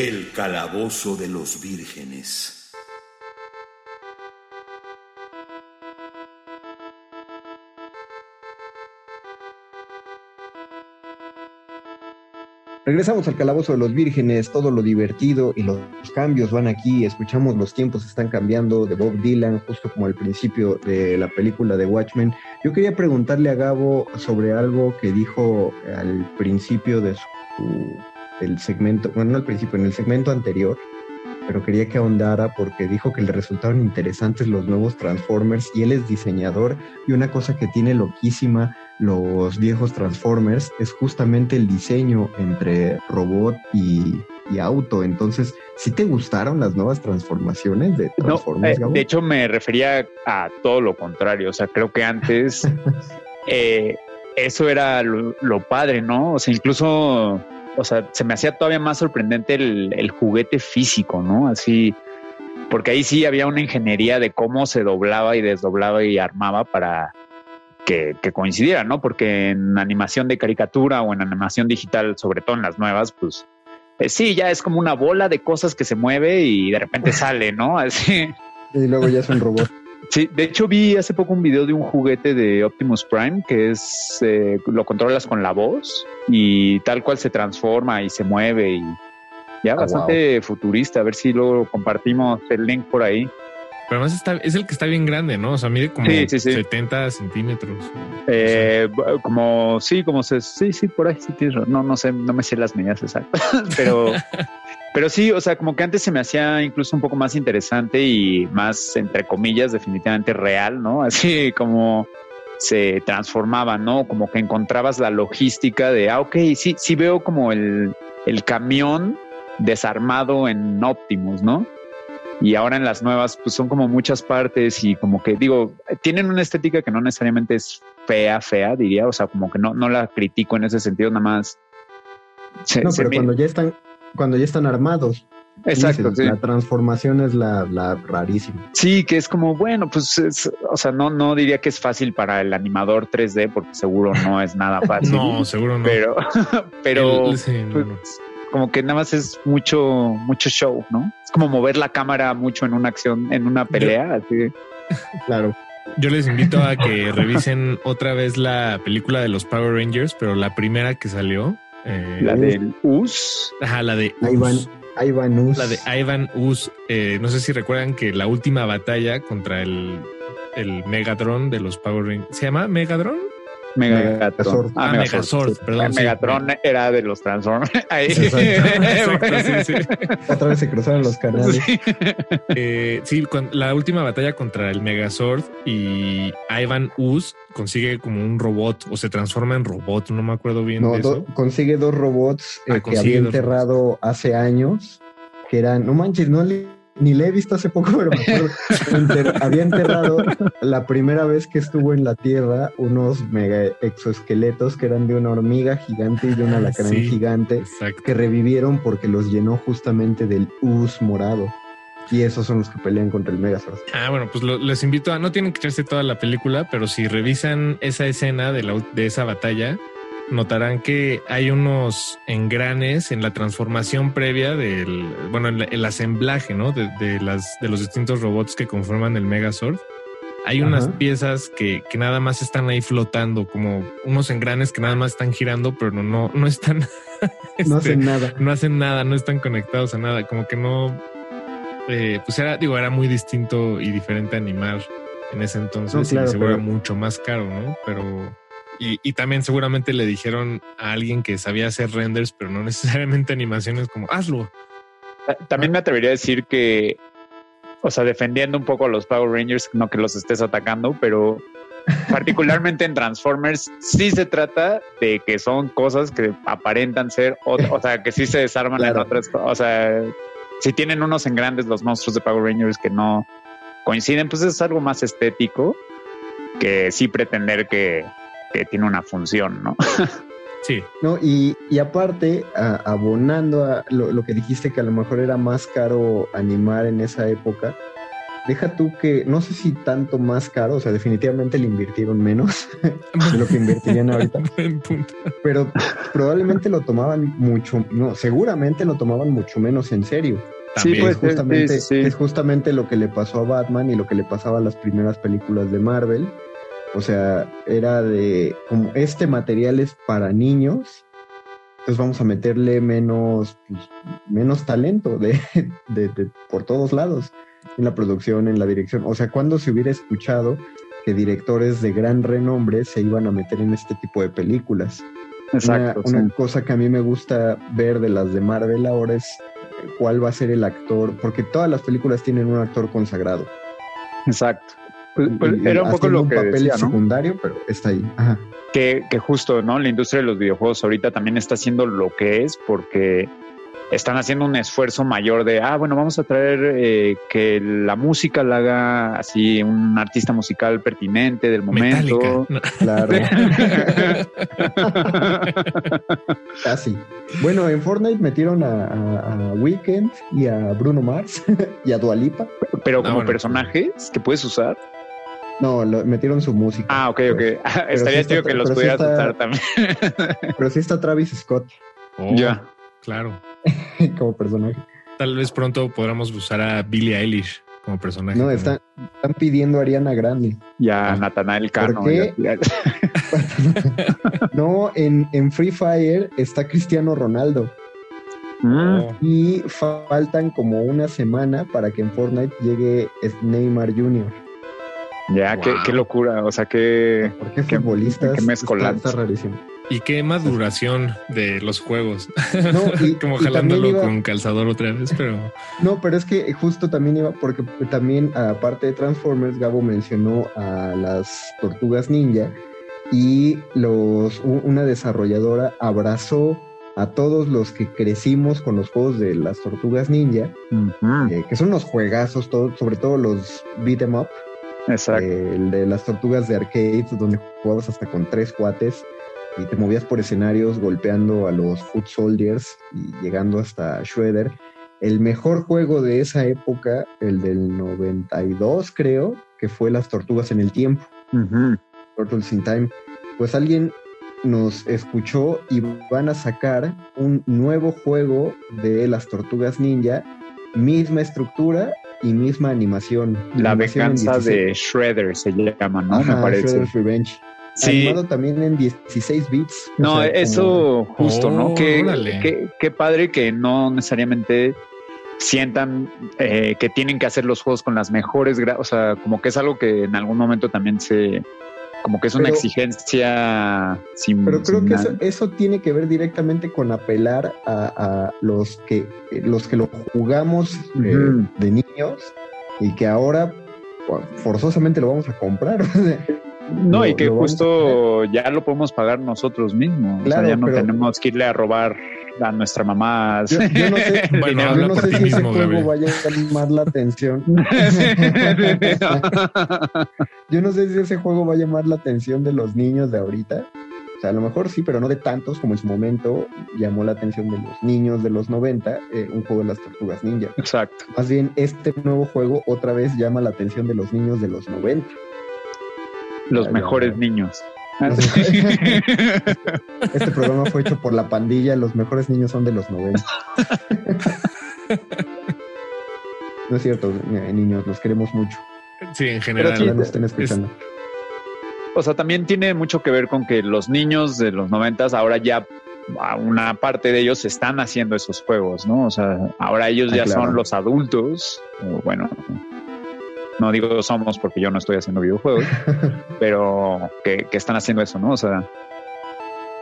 El calabozo de los vírgenes. Regresamos al calabozo de los vírgenes, todo lo divertido y los cambios van aquí, escuchamos los tiempos están cambiando de Bob Dylan, justo como al principio de la película de Watchmen. Yo quería preguntarle a Gabo sobre algo que dijo al principio de su el segmento, bueno, no al principio, en el segmento anterior, pero quería que ahondara porque dijo que le resultaron interesantes los nuevos Transformers y él es diseñador y una cosa que tiene loquísima los viejos Transformers es justamente el diseño entre robot y, y auto. Entonces, ¿sí te gustaron las nuevas transformaciones de Transformers? No, eh, de hecho, me refería a todo lo contrario. O sea, creo que antes eh, eso era lo, lo padre, ¿no? O sea, incluso o sea, se me hacía todavía más sorprendente el, juguete físico, ¿no? Así, porque ahí sí había una ingeniería de cómo se doblaba y desdoblaba y armaba para que, coincidiera, ¿no? Porque en animación de caricatura o en animación digital, sobre todo en las nuevas, pues eh, sí, ya es como una bola de cosas que se mueve y de repente sale, ¿no? Así. Y luego ya es un robot. Sí, de hecho vi hace poco un video de un juguete de Optimus Prime que es eh, lo controlas con la voz y tal cual se transforma y se mueve y ya ah, bastante futurista. A ver si luego compartimos el link por ahí. Pero además está, es el que está bien grande, ¿no? O sea, mide como 70 centímetros. Eh, como, sí, como se, sí, sí, por ahí sí No, no sé, no me sé las medidas exactas, pero Pero sí, o sea, como que antes se me hacía incluso un poco más interesante y más, entre comillas, definitivamente real, ¿no? Así como se transformaba, ¿no? Como que encontrabas la logística de, ah, ok, sí, sí veo como el, el camión desarmado en Optimus, ¿no? Y ahora en las nuevas, pues son como muchas partes y como que digo, tienen una estética que no necesariamente es fea, fea, diría, o sea, como que no, no la critico en ese sentido, nada más. no, pero cuando ya están, cuando ya están armados. Exacto. La transformación es la, rarísima. Sí, que es como, bueno, pues, o sea, no, no diría que es fácil para el animador 3D, porque seguro no es nada fácil. no, seguro no. Pero, pero pues, como que nada más es mucho, mucho show, ¿no? Es como mover la cámara mucho en una acción, en una pelea, así. Claro. Yo les invito a que revisen otra vez la película de los Power Rangers, pero la primera que salió, eh, la del US. Ajá, la de Ivan, Ivan Us. La de Ivan Us. Eh, no sé si recuerdan que la última batalla contra el, el Megatron de los Power Rangers. ¿Se llama Megatron? Megatron. Ah, Megazord, perdón. Megatron era de los Transformers. Ahí. Otra vez se cruzaron los canales. Sí, eh, sí la última batalla contra el Megazord y Ivan Us consigue como un robot o se transforma en robot, no me acuerdo bien. No, de eso. consigue dos robots eh, ah, que había enterrado hace años, que eran, no manches, no le ni le he visto hace poco, pero me acuerdo. había enterrado la primera vez que estuvo en la Tierra unos mega exoesqueletos que eran de una hormiga gigante y de una ah, alacrán gigante que revivieron porque los llenó justamente del us morado. Y esos son los que pelean contra el Megazord. Ah, bueno, pues les invito a, no tienen que echarse toda la película, pero si revisan esa escena de, la, de esa batalla, notarán que hay unos engranes en la transformación previa del, bueno, en el asemblaje, ¿no? De, las, de los distintos robots que conforman el Megazord. Hay unas piezas que, que, nada más están ahí flotando, como unos engranes que nada más están girando, pero no, no están. no hacen este, nada. No hacen nada, no están conectados a nada. Como que no. Eh, pues era, digo, era muy distinto y diferente animar en ese entonces y seguro era mucho más caro, ¿no? Pero y, también seguramente le dijeron a alguien que sabía hacer renders, pero no necesariamente animaciones como hazlo. También me atrevería a decir que, o sea, defendiendo un poco a los Power Rangers, no que los estés atacando, pero particularmente en Transformers, sí se trata de que son cosas que aparentan ser, otra, o sea, que sí se desarman en Claro. otras cosas. O sea, si tienen unos en grandes los monstruos de Power Rangers que no coinciden, pues es algo más estético que sí pretender que, que tiene una función, ¿no? Sí, No, y, y aparte, a- abonando a lo, lo que dijiste que a lo mejor era más caro animar en esa época, deja tú que, no sé si tanto más caro, o sea, definitivamente le invirtieron menos de lo que invertirían ahorita, buen punto. pero probablemente lo tomaban mucho, no, seguramente lo tomaban mucho menos en serio. Sí, También. pues, es justamente, sí, sí, sí. es justamente lo que le pasó a Batman y lo que le pasaba a las primeras películas de Marvel. O sea, era de como este material es para niños, entonces vamos a meterle menos, pues, menos talento de, de- de- por todos lados, en la producción, en la dirección. O sea, cuando se hubiera escuchado que directores de gran renombre se iban a meter en este tipo de películas. Exacto. Una, una cosa que a mí me gusta ver de las de Marvel ahora es cuál va a ser el actor, porque todas las películas tienen un actor consagrado. Exacto. Era un poco lo que papel decía, ¿no? secundario, pero está ahí. Ajá. que, que justo, ¿no? La industria de los videojuegos ahorita también está haciendo lo que es porque están haciendo un esfuerzo mayor de, ah, bueno, vamos a traer eh, que la música la haga así un artista musical pertinente del momento. No. Claro, casi. Bueno, en Fortnite metieron a, a, a Weekend y a Bruno Mars y a Dualipa. Pero Ah, como bueno. personajes que puedes usar. No, lo- metieron su música. Ah, ok, ok. Estaría sí chido que los sí pudieras usar también. Pero sí está Travis Scott Oh, Ya. Claro. como personaje. Tal vez pronto podamos usar a Billie Eilish como personaje. No, están, están pidiendo a Ariana Grande. Ya, Ah. Natanael Cano. qué? ya- ya- No, en, en Free Fire está Cristiano Ronaldo. Mm, Oh, Y faltan como una semana para que en Fortnite llegue Neymar Jr. ya, qué, Wow. qué locura. O sea, que Porque Qué- futbolistas qué está, mezcolanza. está rarísimo. y qué maduración de los juegos. No, y- como jalándolo iba- con calzador otra vez, pero No, pero es que justo también iba, porque también aparte de Transformers, Gabo mencionó a las tortugas ninja y los una desarrolladora abrazó a todos los que crecimos con los juegos de las tortugas ninja, eh, que son unos juegazos, todo, sobre todo los beat 'em up, Exacto. eh, el de las tortugas de arcades, donde jugabas hasta con tres cuates y te movías por escenarios golpeando a los Foot Soldiers y llegando hasta Shredder. El mejor juego de esa época, el del 92 creo, que fue Las Tortugas en el Tiempo. Turtles in Time, pues alguien nos escuchó y van a sacar un nuevo juego de las Tortugas Ninja, misma estructura y misma animación. La Animación en venganza 16. de Shredder se llama, ¿no? Ajá, Me parece. Shredder's Revenge. Sí. Animado también en 16 bits. o No, como- eso justo, ¿no? Oh, Qué, qué- qué padre que no necesariamente sientan eh, que tienen que hacer los juegos con las mejores, o sea, como que es algo que en algún momento también se, como que es una Pero- exigencia sin. Pero creo sin que eso, eso tiene que ver directamente con apelar a, a los que los que lo jugamos eh, de niños y que ahora forzosamente lo vamos a comprar. No, lo- y que justo ya lo podemos pagar nosotros mismos. Claro, o sea, ya no pero- tenemos que irle a robar a nuestra mamá. Yo, yo no sé, Bueno, yo no sé si ese juego Gabriel. vaya a llamar la atención. Yo no sé si ese juego va a llamar la atención de los niños de ahorita. O sea, a lo mejor sí, pero no de tantos como en su momento llamó la atención de los niños de los 90, eh, un juego de las tortugas ninja. Exacto. Más bien, este nuevo juego otra vez llama la atención de los niños de los 90. Los mejores ya. niños. Este programa fue hecho por la pandilla, los mejores niños son de los 90. No es cierto, eh, niños, los queremos mucho. sí, en Pero general. sí, Ojalá nos estén escuchando. O sea, también tiene mucho que ver con que los niños de los noventas ahora ya una parte de ellos están haciendo esos juegos, ¿no? O sea, ahora ellos Ah, ya claro. son los adultos, o bueno, no digo somos porque yo no estoy haciendo videojuegos, pero que, que están haciendo eso, ¿no? O sea,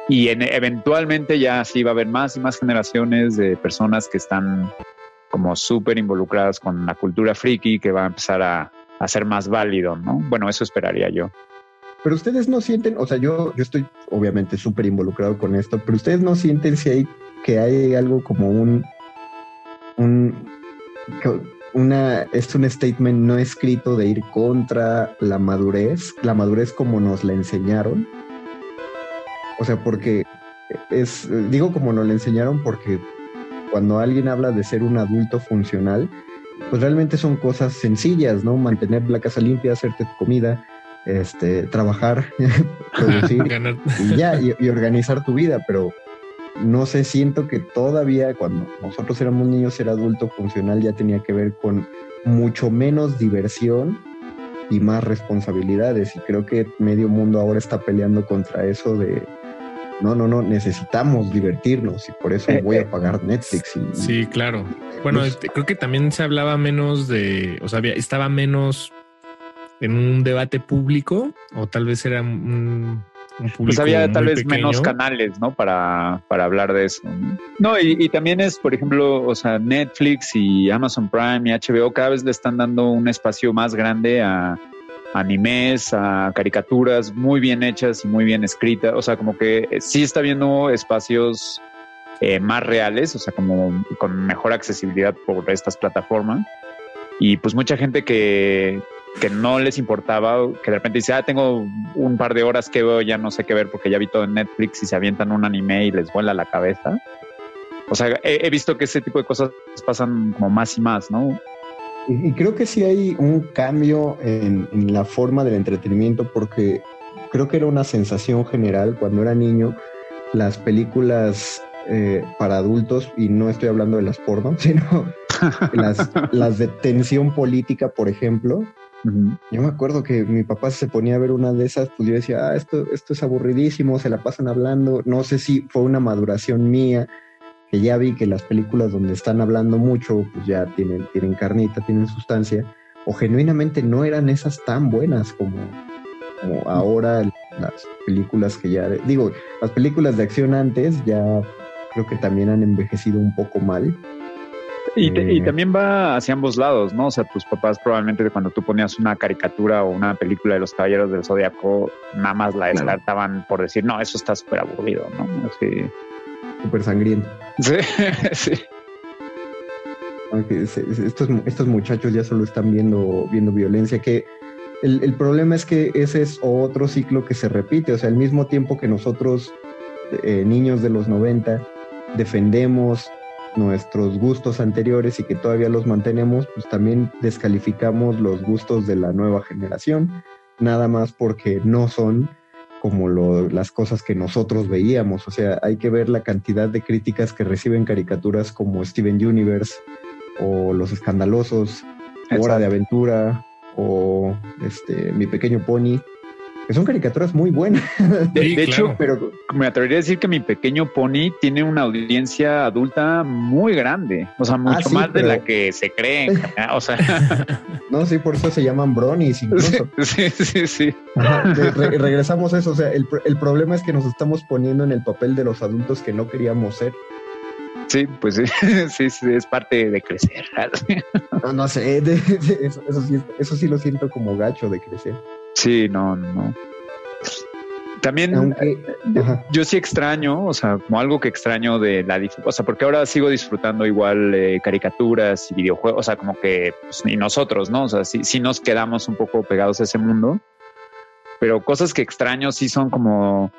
y en- eventualmente ya sí va a haber más y más generaciones de personas que están como súper involucradas con la cultura friki que va a empezar a, a ser más válido, ¿no? Bueno, eso esperaría yo. pero ustedes no sienten, o sea, yo, yo estoy obviamente súper involucrado con esto, pero ustedes no sienten si hay que hay algo como un, un una, es un statement no escrito de ir contra la madurez, la madurez como nos la enseñaron. O sea, porque es, digo como nos la enseñaron porque cuando alguien habla de ser un adulto funcional, pues realmente son cosas sencillas, ¿no? Mantener la casa limpia, hacerte comida, este, trabajar, producir y ya, y, organizar tu vida, pero no sé, siento que todavía cuando nosotros éramos niños ser adulto funcional ya tenía que ver con mucho menos diversión y más responsabilidades y creo que medio mundo ahora está peleando contra eso de no, no, no, necesitamos divertirnos y por eso eh, voy a eh, pagar Netflix. Y, sí, claro. Bueno, este, creo que también se hablaba menos de, o sea, estaba menos en un debate público o tal vez era un, pues había tal vez menos canales, ¿no? Para, para hablar de eso. No, y, también es, por ejemplo, o sea, Netflix y Amazon Prime y HBO cada vez le están dando un espacio más grande a animes, a caricaturas muy bien hechas y muy bien escritas. O sea, como que sí está viendo espacios eh, más reales, o sea, como con mejor accesibilidad por estas plataformas. Y pues mucha gente que, que no les importaba, que de repente dice, ah, tengo un par de horas que veo, ya no sé qué ver porque ya vi todo en Netflix y se avientan un anime y les vuela la cabeza. O sea, he, visto que ese tipo de cosas pasan como más y más, ¿no? Y, creo que sí hay un cambio en, la forma del entretenimiento porque creo que era una sensación general cuando era niño, las películas eh, para adultos, y no estoy hablando de las porno, sino las, las de tensión política, por ejemplo, yo me acuerdo que mi papá se ponía a ver una de esas, pues yo decía, ah, esto, esto es aburridísimo, se la pasan hablando. No sé si fue una maduración mía, que ya vi que las películas donde están hablando mucho, pues ya tienen, tienen carnita, tienen sustancia, o genuinamente no eran esas tan buenas como, como ahora las películas que ya, digo, las películas de acción antes ya creo que también han envejecido un poco mal y, y, también va hacia ambos lados, ¿no? O sea, tus papás probablemente cuando tú ponías una caricatura o una película de los Caballeros del Zodiaco, nada más la descartaban por decir, no, eso está súper aburrido, ¿no? Así. Súper sangriento. Sí, sí. Estos, estos muchachos ya solo están viendo, viendo violencia, que el, el problema es que ese es otro ciclo que se repite, o sea, al mismo tiempo que nosotros, eh, niños de los 90, defendemos nuestros gustos anteriores y que todavía los mantenemos, pues también descalificamos los gustos de la nueva generación, nada más porque no son como las cosas que nosotros veíamos. O sea, hay que ver la cantidad de críticas que reciben caricaturas como Steven Universe o Los Escandalosos, Hora de Aventura o este, Mi Pequeño Pony son caricaturas muy buenas. De, hecho, pero me atrevería a decir que mi pequeño pony tiene una audiencia adulta muy grande, o sea, mucho ah, más de la que se cree. o sea, no, sí, por eso se llaman bronies incluso. Sí, sí, sí. regresamos a eso, o sea, el, el problema es que nos estamos poniendo en el papel de los adultos que no queríamos ser. Sí, pues sí, sí, sí, es parte de crecer. no, no sé, eso, eso, sí, eso sí lo siento como gacho de crecer. Sí, no, no. También eh, yo sí extraño, o sea, como algo que extraño de la o sea, porque ahora sigo disfrutando igual eh, caricaturas y videojuegos, o sea, como que pues, y nosotros, ¿no? O sea, sí, sí nos quedamos un poco pegados a ese mundo, pero cosas que extraño sí son como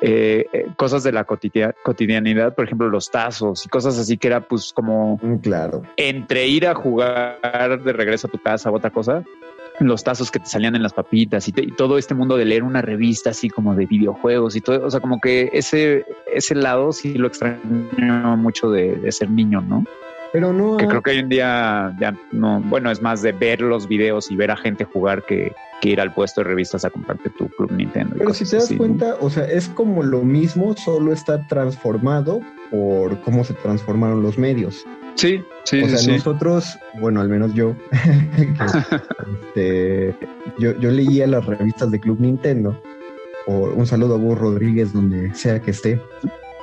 eh, cosas de la cotidianidad, por ejemplo, los tazos y cosas así que era pues como mm, claro entre ir a jugar de regreso a tu casa o otra cosa los tazos que te salían en las papitas y, todo este mundo de leer una revista así como de videojuegos y todo, o sea, como que ese, ese lado sí lo extraño mucho de, ser niño, ¿no? Pero no. Que creo que hoy en día ya no, bueno, es más de ver los videos y ver a gente jugar que, que ir al puesto de revistas a comprarte tu Club Nintendo. Pero si te das cuenta, o sea, es como lo mismo, solo está transformado por cómo se transformaron los medios. Sí, sí, o sea, nosotros, bueno, al menos yo, este, yo, yo leía las revistas de Club Nintendo, o un saludo a Hugo Rodríguez donde sea que esté.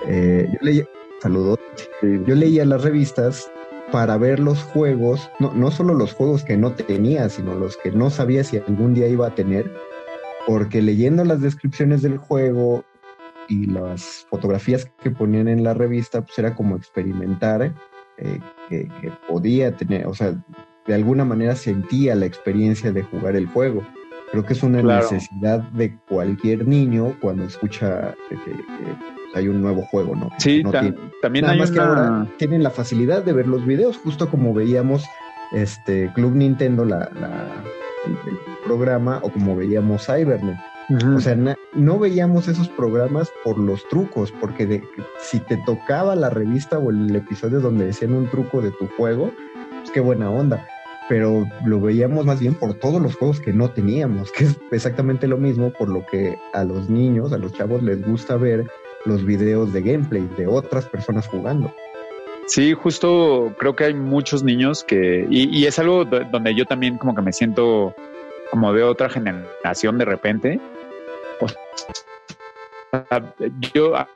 Eh, yo leía, saludo, yo leía las revistas para ver los juegos, no, no solo los juegos que no tenía, sino los que no sabía si algún día iba a tener, porque leyendo las descripciones del juego y las fotografías que ponían en la revista, pues era como experimentar eh, que, que podía tener, o sea, de alguna manera sentía la experiencia de jugar el juego. Creo que es una Claro. necesidad de cualquier niño cuando escucha que, que- que hay un nuevo juego, ¿no? Sí, No ta- tiene- también Nada hay más que una... ahora tienen la facilidad de ver los videos, justo como veíamos este Club Nintendo, la, la- el, el programa, o como veíamos Cybernet. O sea, na- no veíamos esos programas por los trucos, porque de- si te tocaba la revista o el episodio donde decían un truco de tu juego, pues qué buena onda. Pero lo veíamos más bien por todos los juegos que no teníamos, que es exactamente lo mismo por lo que a los niños, a los chavos les gusta ver los videos de gameplay de otras personas jugando. Sí, justo creo que hay muchos niños que, y, y es algo do- donde yo también como que me siento como de otra generación de repente. Sea, yo, a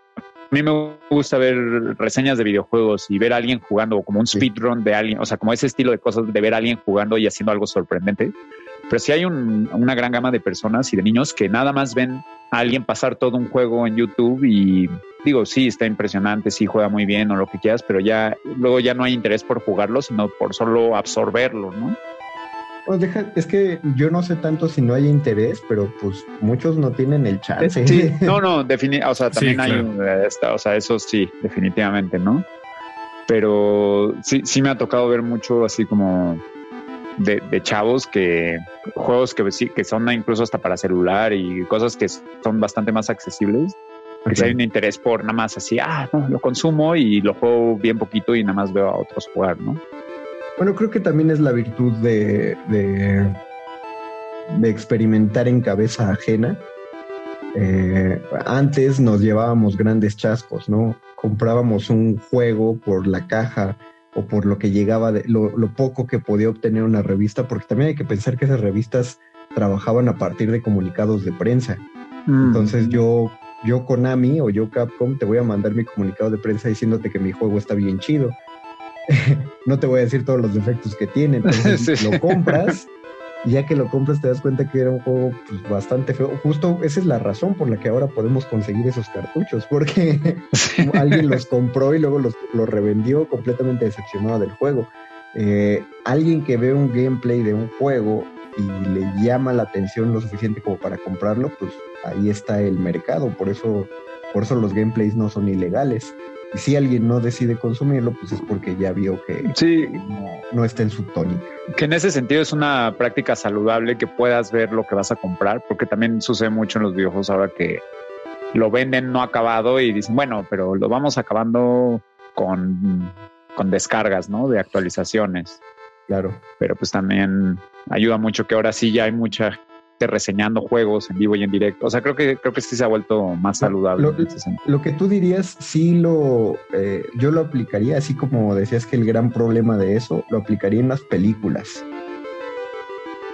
mí me gusta ver reseñas de videojuegos y ver a alguien jugando, o como un Sí. speedrun de alguien, o sea, como ese estilo de cosas de ver a alguien jugando y haciendo algo sorprendente. Pero sí hay un- una gran gama de personas y de niños que nada más ven a alguien pasar todo un juego en YouTube y digo, sí, está impresionante, sí juega muy bien o lo que quieras, pero ya luego ya no hay interés por jugarlo, sino por solo absorberlo, ¿no? Pues deja, es que yo no sé tanto si no hay interés, pero pues muchos no tienen el chance. Sí, no, no, defini o sea, Sí, también hay, claro. un- esta- o sea, eso sí, definitivamente, ¿no? Pero sí, sí me ha tocado ver mucho así como de, de chavos que juegos que sí, que son incluso hasta para celular y cosas que son bastante más accesibles. Que sí hay un interés por nada más así, ah, no, lo consumo y lo juego bien poquito y nada más veo a otros jugar, ¿no? Bueno, creo que también es la virtud de, de, de experimentar en cabeza ajena. Eh, antes nos llevábamos grandes chascos, ¿no? Comprábamos un juego por la caja o por lo que llegaba, de, lo, lo poco que podía obtener una revista, porque también hay que pensar que esas revistas trabajaban a partir de comunicados de prensa. Entonces yo, yo Konami o yo Capcom te voy a mandar mi comunicado de prensa diciéndote que mi juego está bien chido. no te voy a decir todos los defectos que tiene. Entonces Sí. lo compras y ya que lo compras te das cuenta que era un juego pues, bastante feo. Justo esa es la razón por la que ahora podemos conseguir esos cartuchos, porque alguien los compró y luego los, los revendió completamente decepcionado del juego. Eh, alguien que ve un gameplay de un juego y le llama la atención lo suficiente como para comprarlo, pues ahí está el mercado. Por eso, por eso los gameplays no son ilegales. Y si alguien no decide consumirlo, pues es porque ya vio que Sí, no, no está en su tónica. que en ese sentido es una práctica saludable que puedas ver lo que vas a comprar, porque también sucede mucho en los videojuegos ahora que lo venden no acabado y dicen, bueno, pero lo vamos acabando con, con descargas, ¿no? De actualizaciones. Claro. Pero pues también ayuda mucho que ahora sí ya hay mucha reseñando juegos en vivo y en directo. O sea, creo que creo que sí se ha vuelto más saludable. Lo, en ese sentido. lo que tú dirías, sí lo, eh, yo lo aplicaría, así como decías que el gran problema de eso, lo aplicaría en las películas.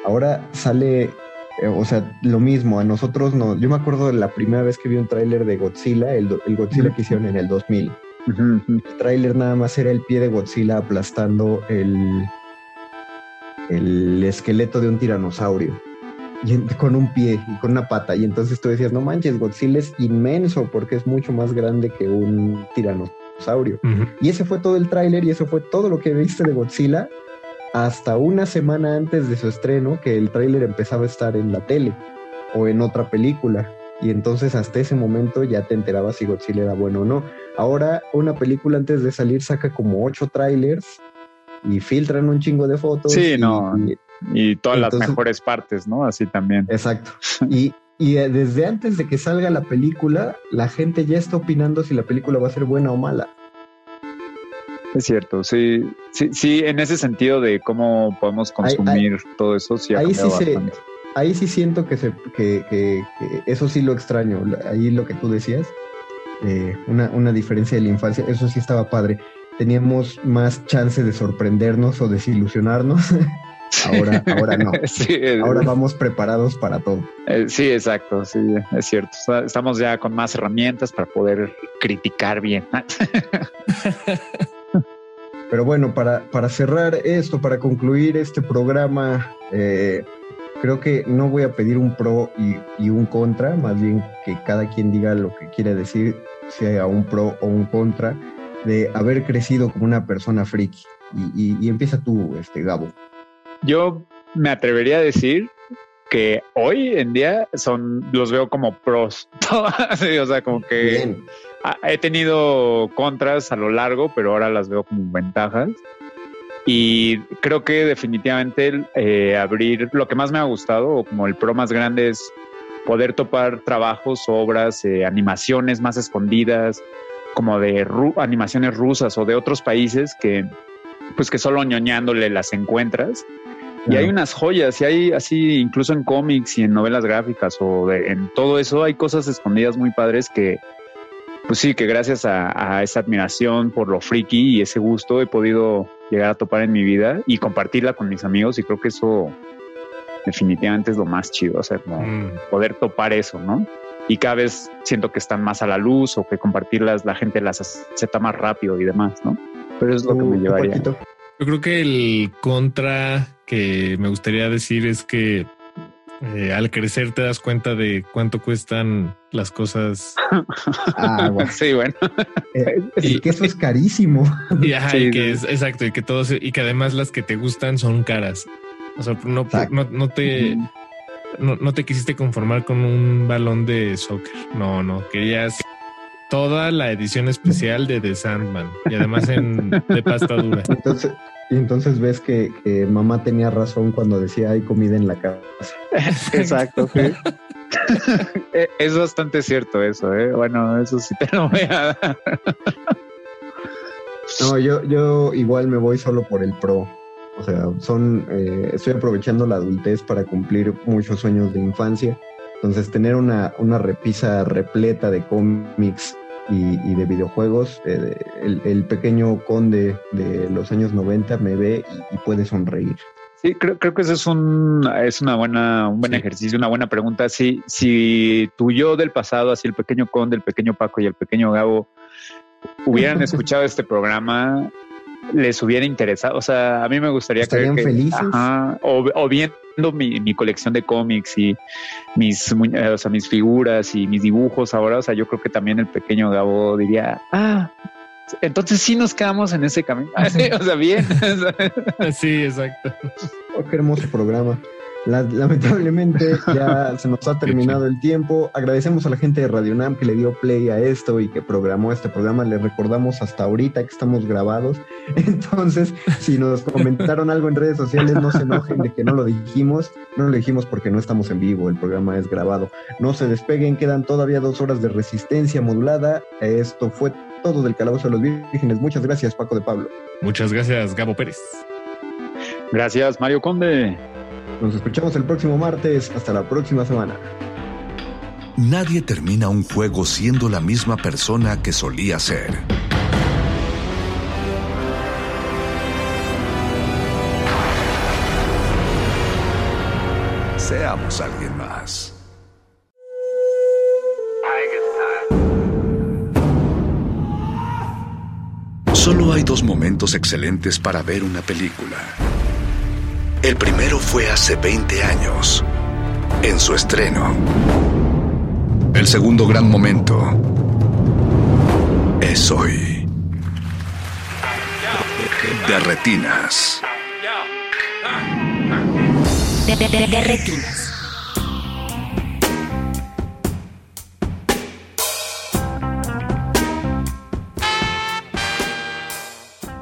Ahora sale, eh, o sea, lo mismo, a nosotros no, yo me acuerdo de la primera vez que vi un tráiler de Godzilla, el, el Godzilla que hicieron en el 2000. Ujú, ujú. El tráiler nada más era el pie de Godzilla aplastando el, el esqueleto de un tiranosaurio. Y en- con un pie y con una pata. Y entonces tú decías, no manches, Godzilla es inmenso porque es mucho más grande que un tiranosaurio. Y ese fue todo el tráiler y eso fue todo lo que viste de Godzilla hasta una semana antes de su estreno que el tráiler empezaba a estar en la tele o en otra película. Y entonces hasta ese momento ya te enterabas si Godzilla era bueno o no. Ahora una película antes de salir saca como ocho trailers y filtran un chingo de fotos. Sí, y- no. y- Y todas Entonces- las mejores partes, ¿no? Así también. exacto. Y, y eh, desde antes de que salga la película, la gente ya está opinando si la película va a ser buena o mala. Es cierto, sí, sí, sí, en ese sentido de cómo podemos Ahí- consumir todo eso, sí ha ahí sí se- ahí sí siento que, se, que, que- que eso sí lo extraño. Ahí lo que tú decías, eh, una, una diferencia de la infancia, eso sí estaba padre. Teníamos más chance de sorprendernos o desilusionarnos. ahora, ahora no. sí, Ahora vamos preparados para todo. eh, sí, exacto, sí, es cierto. Estamos ya con más herramientas para poder criticar bien. Pero bueno, para, para cerrar esto, para concluir este programa, eh, creo que no voy a pedir un pro y, y, un contra, más bien que cada quien diga lo que quiere decir, sea un pro o un contra, de haber crecido como una persona friki. Y, y, y empieza tú, este, Gabo. Yo me atrevería a decir que hoy en día son los veo como pros. sí, o sea, como que Bien. he tenido contras a lo largo, pero ahora las veo como ventajas. Y creo que definitivamente eh, abrir lo que más me ha gustado, o como el pro más grande, es poder topar trabajos, obras, eh, animaciones más escondidas, como de ru animaciones rusas o de otros países que, pues que solo ñoñándole las encuentras. Y hay unas joyas, y hay así, incluso en cómics y en novelas gráficas o de, en todo eso, hay cosas escondidas muy padres que, pues sí, que gracias a, a, esa admiración por lo friki y ese gusto he podido llegar a topar en mi vida y compartirla con mis amigos y creo que eso definitivamente es lo más chido, o sea, como mm. poder topar eso, ¿no? Y cada vez siento que están más a la luz o que compartirlas la gente las acepta más rápido y demás, ¿no? Pero es lo que me llevaría. Yo creo que el contra que me gustaría decir es que eh, al crecer te das cuenta de cuánto cuestan las cosas. Ah, bueno. sí, bueno. Eh, y que eso es carísimo. Y, ajá, sí, y que sí. es exacto, y que todos, y que además las que te gustan son caras. O sea, no, no, no te no, no, te quisiste conformar con un balón de soccer. No, no, querías toda la edición especial de The Sandman y además en de pasta dura. Entonces, y entonces ves que, que, mamá tenía razón cuando decía hay comida en la casa. Exacto, sí. es bastante cierto eso, ¿eh? Bueno, eso sí te lo voy a dar. No, yo, yo igual me voy solo por el pro. O sea, son, eh, estoy aprovechando la adultez para cumplir muchos sueños de infancia. Entonces, tener una, una repisa repleta de cómics y, y, de videojuegos, eh, el, el, pequeño conde de los años 90 me ve y, y puede sonreír. Sí, creo, creo, que eso es un es una buena, un buen sí. ejercicio, una buena pregunta. Si, si tu yo del pasado, así el pequeño conde, el pequeño Paco y el pequeño Gabo hubieran escuchado este programa, les hubiera interesado. O sea, a mí me gustaría ¿Estarían creer que, felices? Ajá, o, o, viendo mi, mi, colección de cómics y mis, o sea, mis figuras y mis dibujos ahora, o sea, yo creo que también el pequeño Gabo diría, ah, entonces sí nos quedamos en ese camino. o sea, bien. sí, exacto. Oh, qué hermoso programa. La, lamentablemente ya se nos ha terminado el tiempo. Agradecemos a la gente de Radio Nam que le dio play a esto y que programó este programa. Les recordamos hasta ahorita que estamos grabados. Entonces, si nos comentaron algo en redes sociales, no se enojen de que no lo dijimos. No lo dijimos porque no estamos en vivo, el programa es grabado. No se despeguen, quedan todavía dos horas de resistencia modulada. Esto fue todo del Calabozo de los Vírgenes. Muchas gracias, Paco de Pablo. Muchas gracias, Gabo Pérez. Gracias, Mario Conde. Nos escuchamos el próximo martes. Hasta la próxima semana. Nadie termina un juego siendo la misma persona que solía ser. Seamos alguien más. Solo hay dos momentos excelentes para ver una película. El primero fue hace 20 años, en su estreno. El segundo gran momento es hoy. De retinas. De, retinas.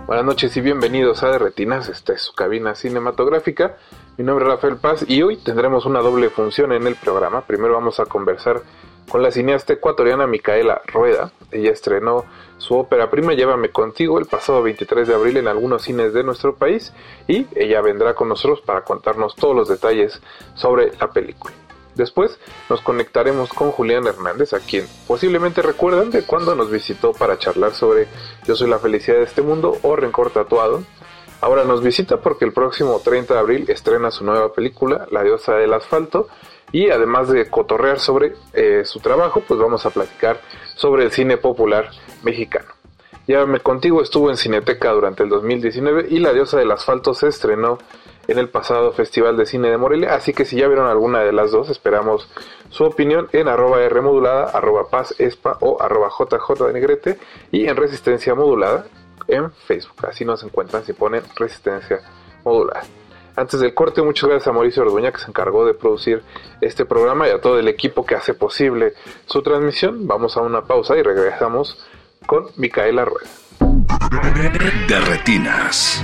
Buenas noches y bienvenidos a De Retinas, esta es su cabina cinematográfica. Mi nombre es Rafael Paz y hoy tendremos una doble función en el programa. Primero vamos a conversar con la cineasta ecuatoriana Micaela Rueda. Ella estrenó su ópera prima Llévame contigo el pasado 23 de abril en algunos cines de nuestro país y ella vendrá con nosotros para contarnos todos los detalles sobre la película. Después nos conectaremos con Julián Hernández, a quien posiblemente recuerdan de cuando nos visitó para charlar sobre Yo soy la felicidad de este mundo o Rencor Tatuado. Ahora nos visita porque el próximo 30 de abril estrena su nueva película, La diosa del asfalto, y además de cotorrear sobre eh, su trabajo, pues vamos a platicar sobre el cine popular mexicano. Llévame contigo estuvo en Cineteca durante el 2019 y La diosa del asfalto se estrenó en el pasado Festival de Cine de Morelia. Así que si ya vieron alguna de las dos, esperamos su opinión en arroba R modulada, arroba paz espa o arroba JJ de negrete y en resistencia modulada en Facebook. Así nos encuentran si ponen resistencia modulada. Antes del corte, muchas gracias a Mauricio Orduña que se encargó de producir este programa y a todo el equipo que hace posible su transmisión. Vamos a una pausa y regresamos con Micaela Rueda. De retinas.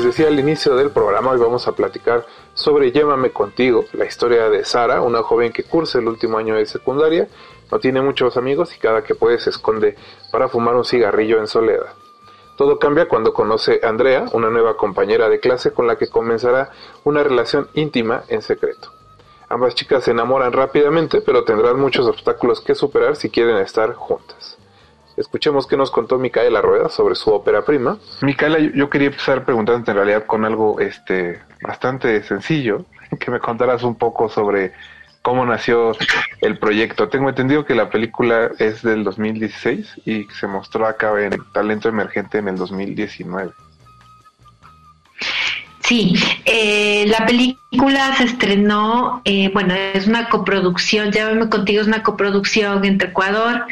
Les decía al inicio del programa, hoy vamos a platicar sobre Llévame contigo, la historia de Sara, una joven que cursa el último año de secundaria, no tiene muchos amigos y cada que puede se esconde para fumar un cigarrillo en soledad. Todo cambia cuando conoce a Andrea, una nueva compañera de clase con la que comenzará una relación íntima en secreto. Ambas chicas se enamoran rápidamente, pero tendrán muchos obstáculos que superar si quieren estar juntas. Escuchemos qué nos contó Micaela Rueda sobre su ópera prima. Micaela, yo quería empezar preguntándote en realidad con algo este, bastante sencillo, que me contaras un poco sobre cómo nació el proyecto. Tengo entendido que la película es del 2016 y se mostró acá en Talento Emergente en el 2019. Sí, eh, la película se estrenó, eh, bueno, es una coproducción, llámame contigo, es una coproducción entre Ecuador,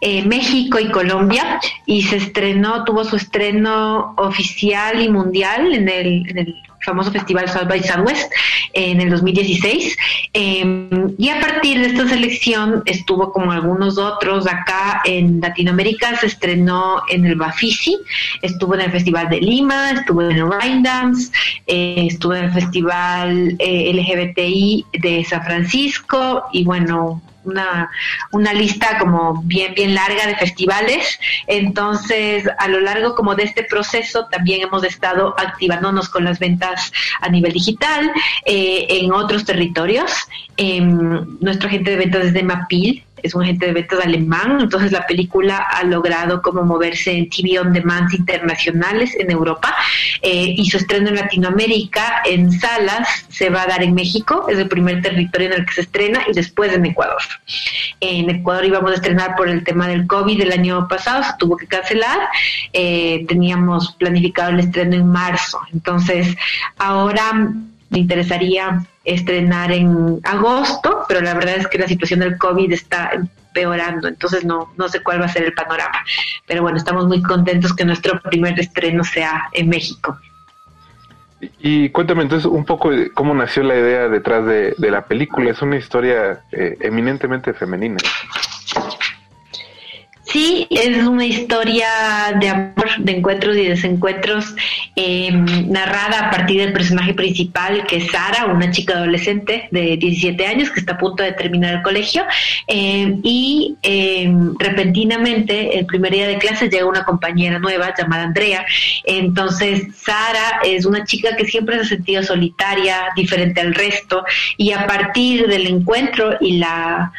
eh, México y Colombia, y se estrenó, tuvo su estreno oficial y mundial en el, famoso festival South by Southwest en el 2016. Em, y a partir de esta selección estuvo como algunos otros acá en Latinoamérica, se estrenó en el Bafisi, estuvo en el Festival de Lima, estuvo en el Rhine Dance, eh, estuvo en el Festival eh, LGBTI de San Francisco y bueno, una, una lista como bien, bien larga de festivales. Entonces, a lo largo como de este proceso, también hemos estado activándonos con las ventas a nivel digital eh, en otros territorios. Eh, nuestro agente de ventas es de Mapil, es un agente de ventas alemán, entonces la película ha logrado como moverse en TV on demand internacionales en Europa eh, y su estreno en Latinoamérica en salas se va a dar en México, es el primer territorio en el que se estrena y después en Ecuador. En Ecuador íbamos a estrenar por el tema del COVID el año pasado, se tuvo que cancelar, eh, teníamos planificado el estreno en marzo, entonces ahora me interesaría estrenar en agosto, pero la verdad es que la situación del COVID está empeorando, entonces no, no sé cuál va a ser el panorama. Pero bueno, estamos muy contentos que nuestro primer estreno sea en México. Y cuéntame entonces un poco cómo nació la idea detrás de, de la película. Es una historia eh, eminentemente femenina. Sí, es una historia de amor, de encuentros y desencuentros, eh, narrada a partir del personaje principal, que es Sara, una chica adolescente de 17 años que está a punto de terminar el colegio. Eh, y eh, repentinamente, el primer día de clase, llega una compañera nueva llamada Andrea. Entonces, Sara es una chica que siempre se ha sentido solitaria, diferente al resto, y a partir del encuentro y la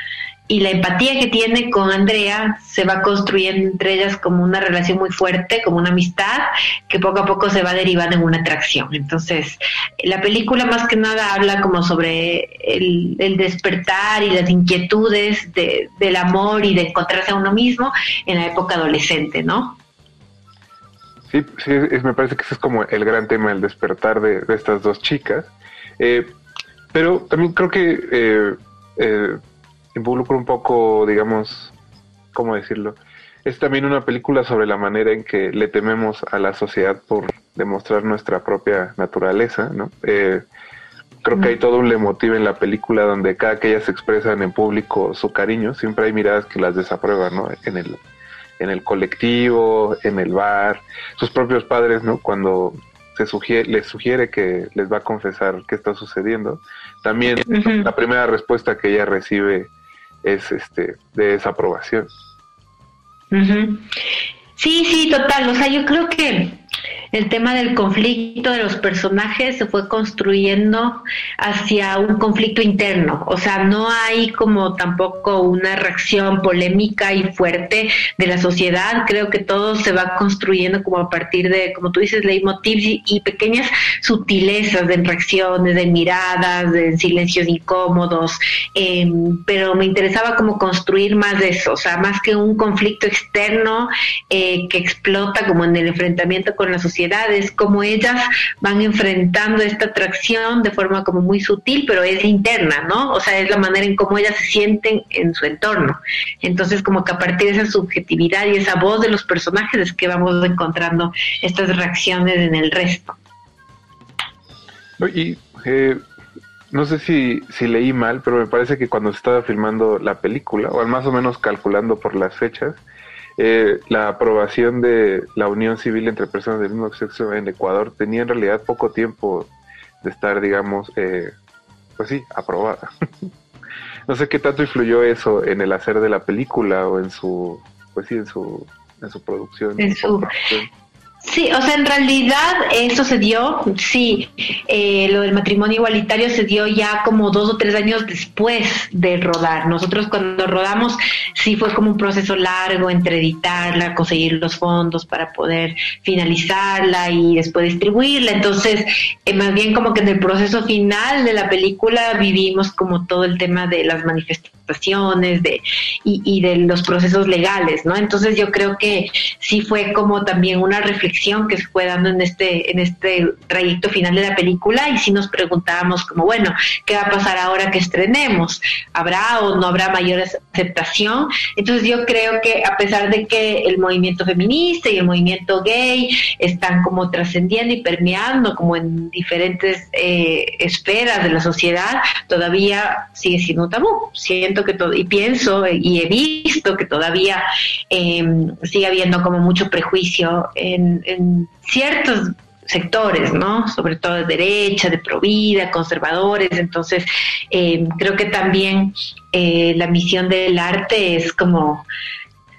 y la empatía que tiene con Andrea se va construyendo entre ellas como una relación muy fuerte, como una amistad que poco a poco se va derivando en una atracción. Entonces, la película más que nada habla como sobre el, el despertar y las inquietudes de, del amor y de encontrarse a uno mismo en la época adolescente, ¿no? Sí, sí me parece que ese es como el gran tema, el despertar de, de estas dos chicas. Eh, pero también creo que... Eh, eh, involucra un poco, digamos, ¿cómo decirlo? Es también una película sobre la manera en que le tememos a la sociedad por demostrar nuestra propia naturaleza, ¿no? Eh, creo que hay todo un lemotivo en la película donde cada que ellas expresan en público su cariño, siempre hay miradas que las desaprueban, ¿no? En el, en el colectivo, en el bar, sus propios padres, ¿no? Cuando se sugiere, les sugiere que les va a confesar qué está sucediendo. También la primera respuesta que ella recibe es este de desaprobación. Sí, sí, total. O sea, yo creo que el tema del conflicto de los personajes se fue construyendo hacia un conflicto interno. O sea, no hay como tampoco una reacción polémica y fuerte de la sociedad. Creo que todo se va construyendo como a partir de, como tú dices, leitmotivs y, pequeñas sutilezas de reacciones, de miradas, de silencios incómodos. Eh, pero me interesaba como construir más de eso. O sea, más que un conflicto externo eh, que explota como en el enfrentamiento con la sociedades, como ellas van enfrentando esta atracción de forma como muy sutil, pero es interna, ¿no? O sea, es la manera en cómo ellas se sienten en su entorno. Entonces, como que a partir de esa subjetividad y esa voz de los personajes es que vamos encontrando estas reacciones en el resto. Y eh, no sé si, si leí mal, pero me parece que cuando se estaba filmando la película, o al más o menos calculando por las fechas, eh, la aprobación de la unión civil entre personas del mismo sexo en Ecuador tenía en realidad poco tiempo de estar, digamos, eh, pues sí, aprobada. no sé qué tanto influyó eso en el hacer de la película o en su, pues sí, en su, en su producción. En su, Sí, o sea, en realidad eso se dio, sí, eh, lo del matrimonio igualitario se dio ya como dos o tres años después de rodar. Nosotros cuando rodamos sí fue como un proceso largo entre editarla, conseguir los fondos para poder finalizarla y después distribuirla. Entonces, eh, más bien como que en el proceso final de la película vivimos como todo el tema de las manifestaciones de, y, y de los procesos legales, ¿no? Entonces yo creo que sí fue como también una reflexión que se fue dando en este, en este trayecto final de la película y si nos preguntábamos como, bueno, ¿qué va a pasar ahora que estrenemos? ¿Habrá o no habrá mayor aceptación? Entonces yo creo que a pesar de que el movimiento feminista y el movimiento gay están como trascendiendo y permeando como en diferentes eh, esferas de la sociedad, todavía sigue siendo un tabú. Que todo, y pienso y he visto que todavía eh, sigue habiendo como mucho prejuicio en, ciertos sectores, ¿no? Sobre todo de derecha, de provida, conservadores. Entonces, eh, creo que también eh, la misión del arte es como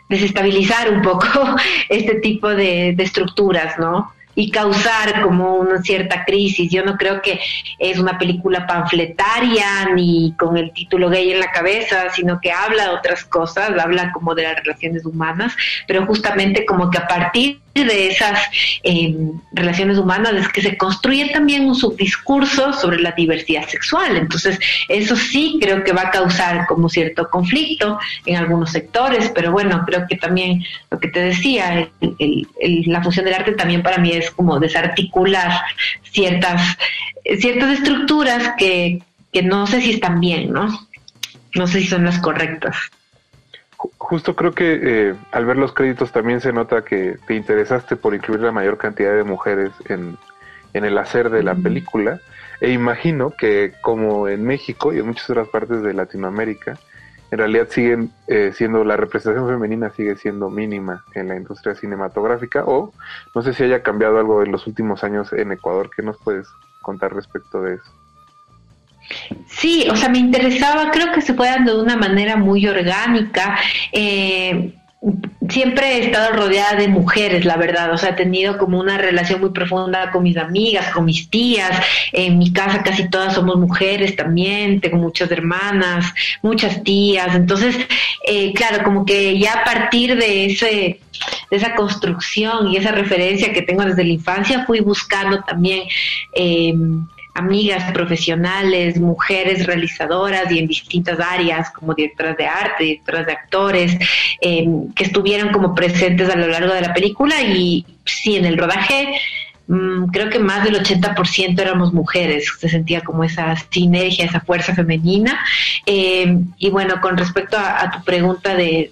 desestabilizar un poco este tipo de, de estructuras, ¿no? Y causar como una cierta crisis. Yo no creo que es una película panfletaria ni con el título gay en la cabeza, sino que habla de otras cosas, habla como de las relaciones humanas, pero justamente como que a partir de esas eh, relaciones humanas es que se construye también un subdiscurso sobre la diversidad sexual. Entonces, eso sí creo que va a causar como cierto conflicto en algunos sectores, pero bueno, creo que también lo que te decía, la función del arte también para mí es como desarticular ciertas, ciertas estructuras que, que no sé si están bien, ¿no? No sé si son las correctas justo creo que eh, al ver los créditos también se nota que te interesaste por incluir la mayor cantidad de mujeres en, en el hacer de la película. E imagino que como en México y en muchas otras partes de Latinoamérica, en realidad siguen eh, siendo, la representación femenina sigue siendo mínima en la industria cinematográfica o no sé si haya cambiado algo en los últimos años en Ecuador. ¿Qué nos puedes contar respecto de eso? Sí, o sea, me interesaba, creo que se fue dando de una manera muy orgánica. Eh, siempre he estado rodeada de mujeres, la verdad, o sea, he tenido como una relación muy profunda con mis amigas, con mis tías, en mi casa casi todas somos mujeres también, tengo muchas hermanas, muchas tías, entonces, eh, claro, como que ya a partir de ese de esa construcción y esa referencia que tengo desde la infancia, fui buscando también eh, amigas profesionales, mujeres realizadoras y en distintas áreas como directoras de arte, directoras de actores, em, que estuvieron como presentes a lo largo de la película y sí, en el rodaje mm, creo que más del 80% éramos mujeres, se sentía como esa sinergia, esa fuerza femenina. Em, y bueno, con respecto a, tu pregunta de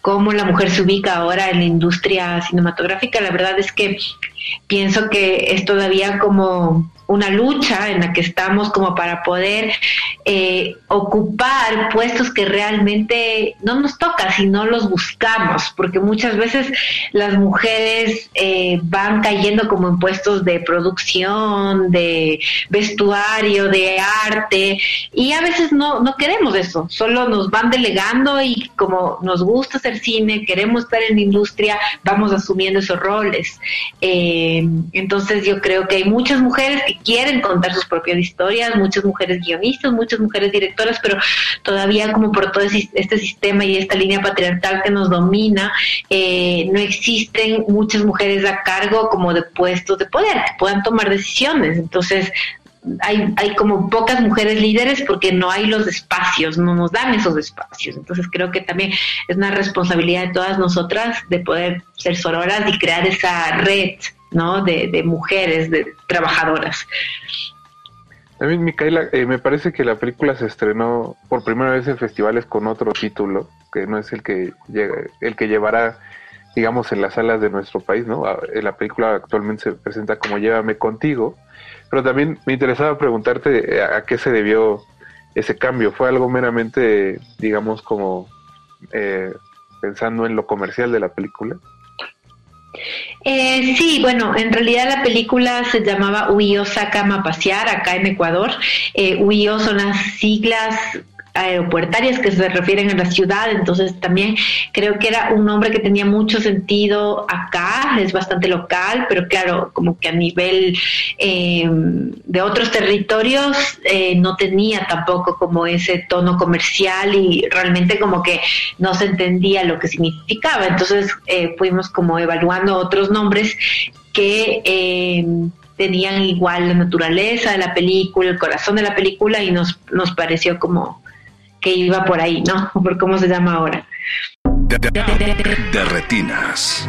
cómo la mujer se ubica ahora en la industria cinematográfica, la verdad es que pienso que es todavía como una lucha en la que estamos como para poder eh, ocupar puestos que realmente no nos toca, sino los buscamos, porque muchas veces las mujeres eh, van cayendo como en puestos de producción, de vestuario, de arte, y a veces no, no queremos eso, solo nos van delegando y como nos gusta hacer cine, queremos estar en la industria, vamos asumiendo esos roles. Eh, entonces yo creo que hay muchas mujeres que quieren contar sus propias historias, muchas mujeres guionistas, muchas mujeres directoras, pero todavía como por todo este sistema y esta línea patriarcal que nos domina, eh, no existen muchas mujeres a cargo como de puestos de poder que puedan tomar decisiones. Entonces, hay, hay como pocas mujeres líderes porque no hay los espacios, no nos dan esos espacios. Entonces creo que también es una responsabilidad de todas nosotras de poder ser sororas y crear esa red ¿no? De, de mujeres, de trabajadoras. A Micaela, eh, me parece que la película se estrenó por primera vez en festivales con otro título, que no es el que, el que llevará, digamos, en las salas de nuestro país, ¿no? Eh, la película actualmente se presenta como Llévame contigo, pero también me interesaba preguntarte eh, a, qué se debió ese cambio. ¿Fue algo meramente, digamos, como pensando en lo comercial de la película? Eh, sí, bueno, en realidad la película se llamaba Uyo Sakama a pasear acá en Ecuador. Eh, son las siglas aeropuertarias que se refieren a la ciudad, entonces también creo que era un nombre que tenía mucho sentido acá, es bastante local, pero claro, como que a nivel eh, de otros territorios eh, no tenía tampoco como ese tono comercial y realmente como que no se entendía lo que significaba, entonces eh, fuimos como evaluando otros nombres que tenían igual la naturaleza de la película, el corazón de la película y nos, nos pareció como que iba por ahí, ¿no? Por cómo se llama ahora. De, de, retinas.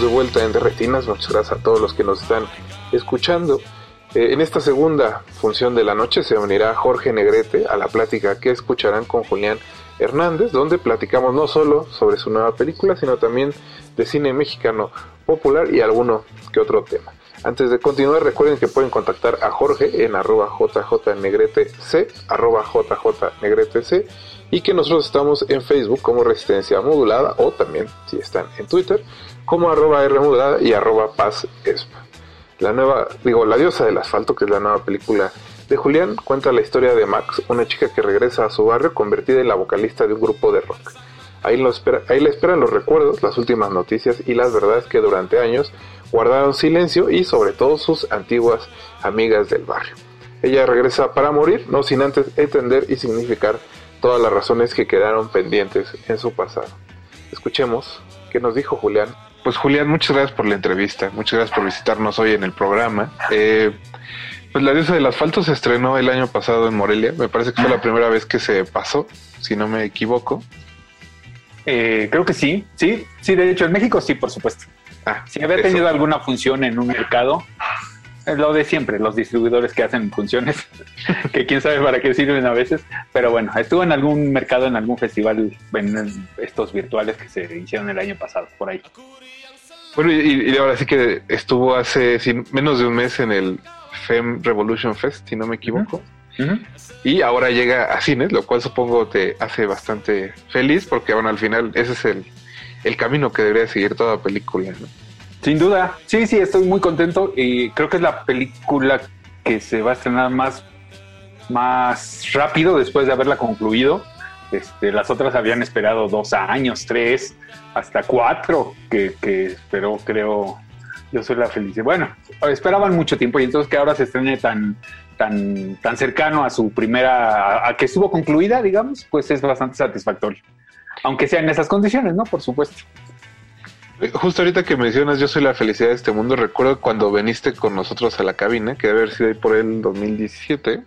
De vuelta en De Retinas. Muchas gracias a todos los que nos están escuchando. Eh, en esta segunda función de la noche se unirá Jorge Negrete a la plática que escucharán con Julián Hernández, donde platicamos no solo sobre su nueva película, sino también de cine mexicano popular y alguno que otro tema. Antes de continuar, recuerden que pueden contactar a Jorge en arroba jjnegretec, arroba jjnegretec, y que nosotros estamos en Facebook como Resistencia Modulada, o también, si están en Twitter, como arroba y arroba Paz Espa. La nueva, digo, La diosa del asfalto, que es la nueva película de Julián, cuenta la historia de Max, una chica que regresa a su barrio convertida en la vocalista de un grupo de rock. Ahí, lo ahí le esperan los recuerdos, las últimas noticias y las verdades que durante años guardaron silencio y sobre todo sus antiguas amigas del barrio. Ella regresa para morir, no sin antes entender y significar todas las razones que quedaron pendientes en su pasado. Escuchemos qué nos dijo Julián. Pues Julián, muchas gracias por la entrevista, muchas gracias por visitarnos hoy en el programa. Eh, pues La diosa del asfalto se estrenó el año pasado en Morelia, me parece que fue la primera vez que se pasó, si no me equivoco. Eh, creo que sí, sí, sí, de hecho en México sí, por supuesto. Ah, si había eso. tenido alguna función en un mercado, es lo de siempre, los distribuidores que hacen funciones, que quién sabe para qué sirven a veces, pero bueno, estuvo en algún mercado, en algún festival, en estos virtuales que se hicieron el año pasado, por ahí. Bueno, y, y ahora sí que estuvo hace sin- menos de un mes en el FEM Revolution Fest, si no me equivoco. Y ahora llega a cines, lo cual supongo te hace bastante feliz, porque bueno, al final ese es el, el camino que debería seguir toda película. ¿no? Sin duda, sí, sí, estoy muy contento y creo que es la película que se va a estrenar más, más rápido después de haberla concluido. Este, las otras habían esperado dos años, tres, hasta cuatro, que, que esperó, creo, yo soy la feliz. Bueno, esperaban mucho tiempo y entonces que ahora se estrene tan, tan, tan cercano a su primera, a, que estuvo concluida, digamos, pues es bastante satisfactorio. Aunque sea en esas condiciones, ¿no? Por supuesto. Eh, Justo ahorita que mencionas Yo soy la felicidad de este mundo, recuerdo cuando veniste con nosotros a la cabina, que debe haber sido ahí por el 2017.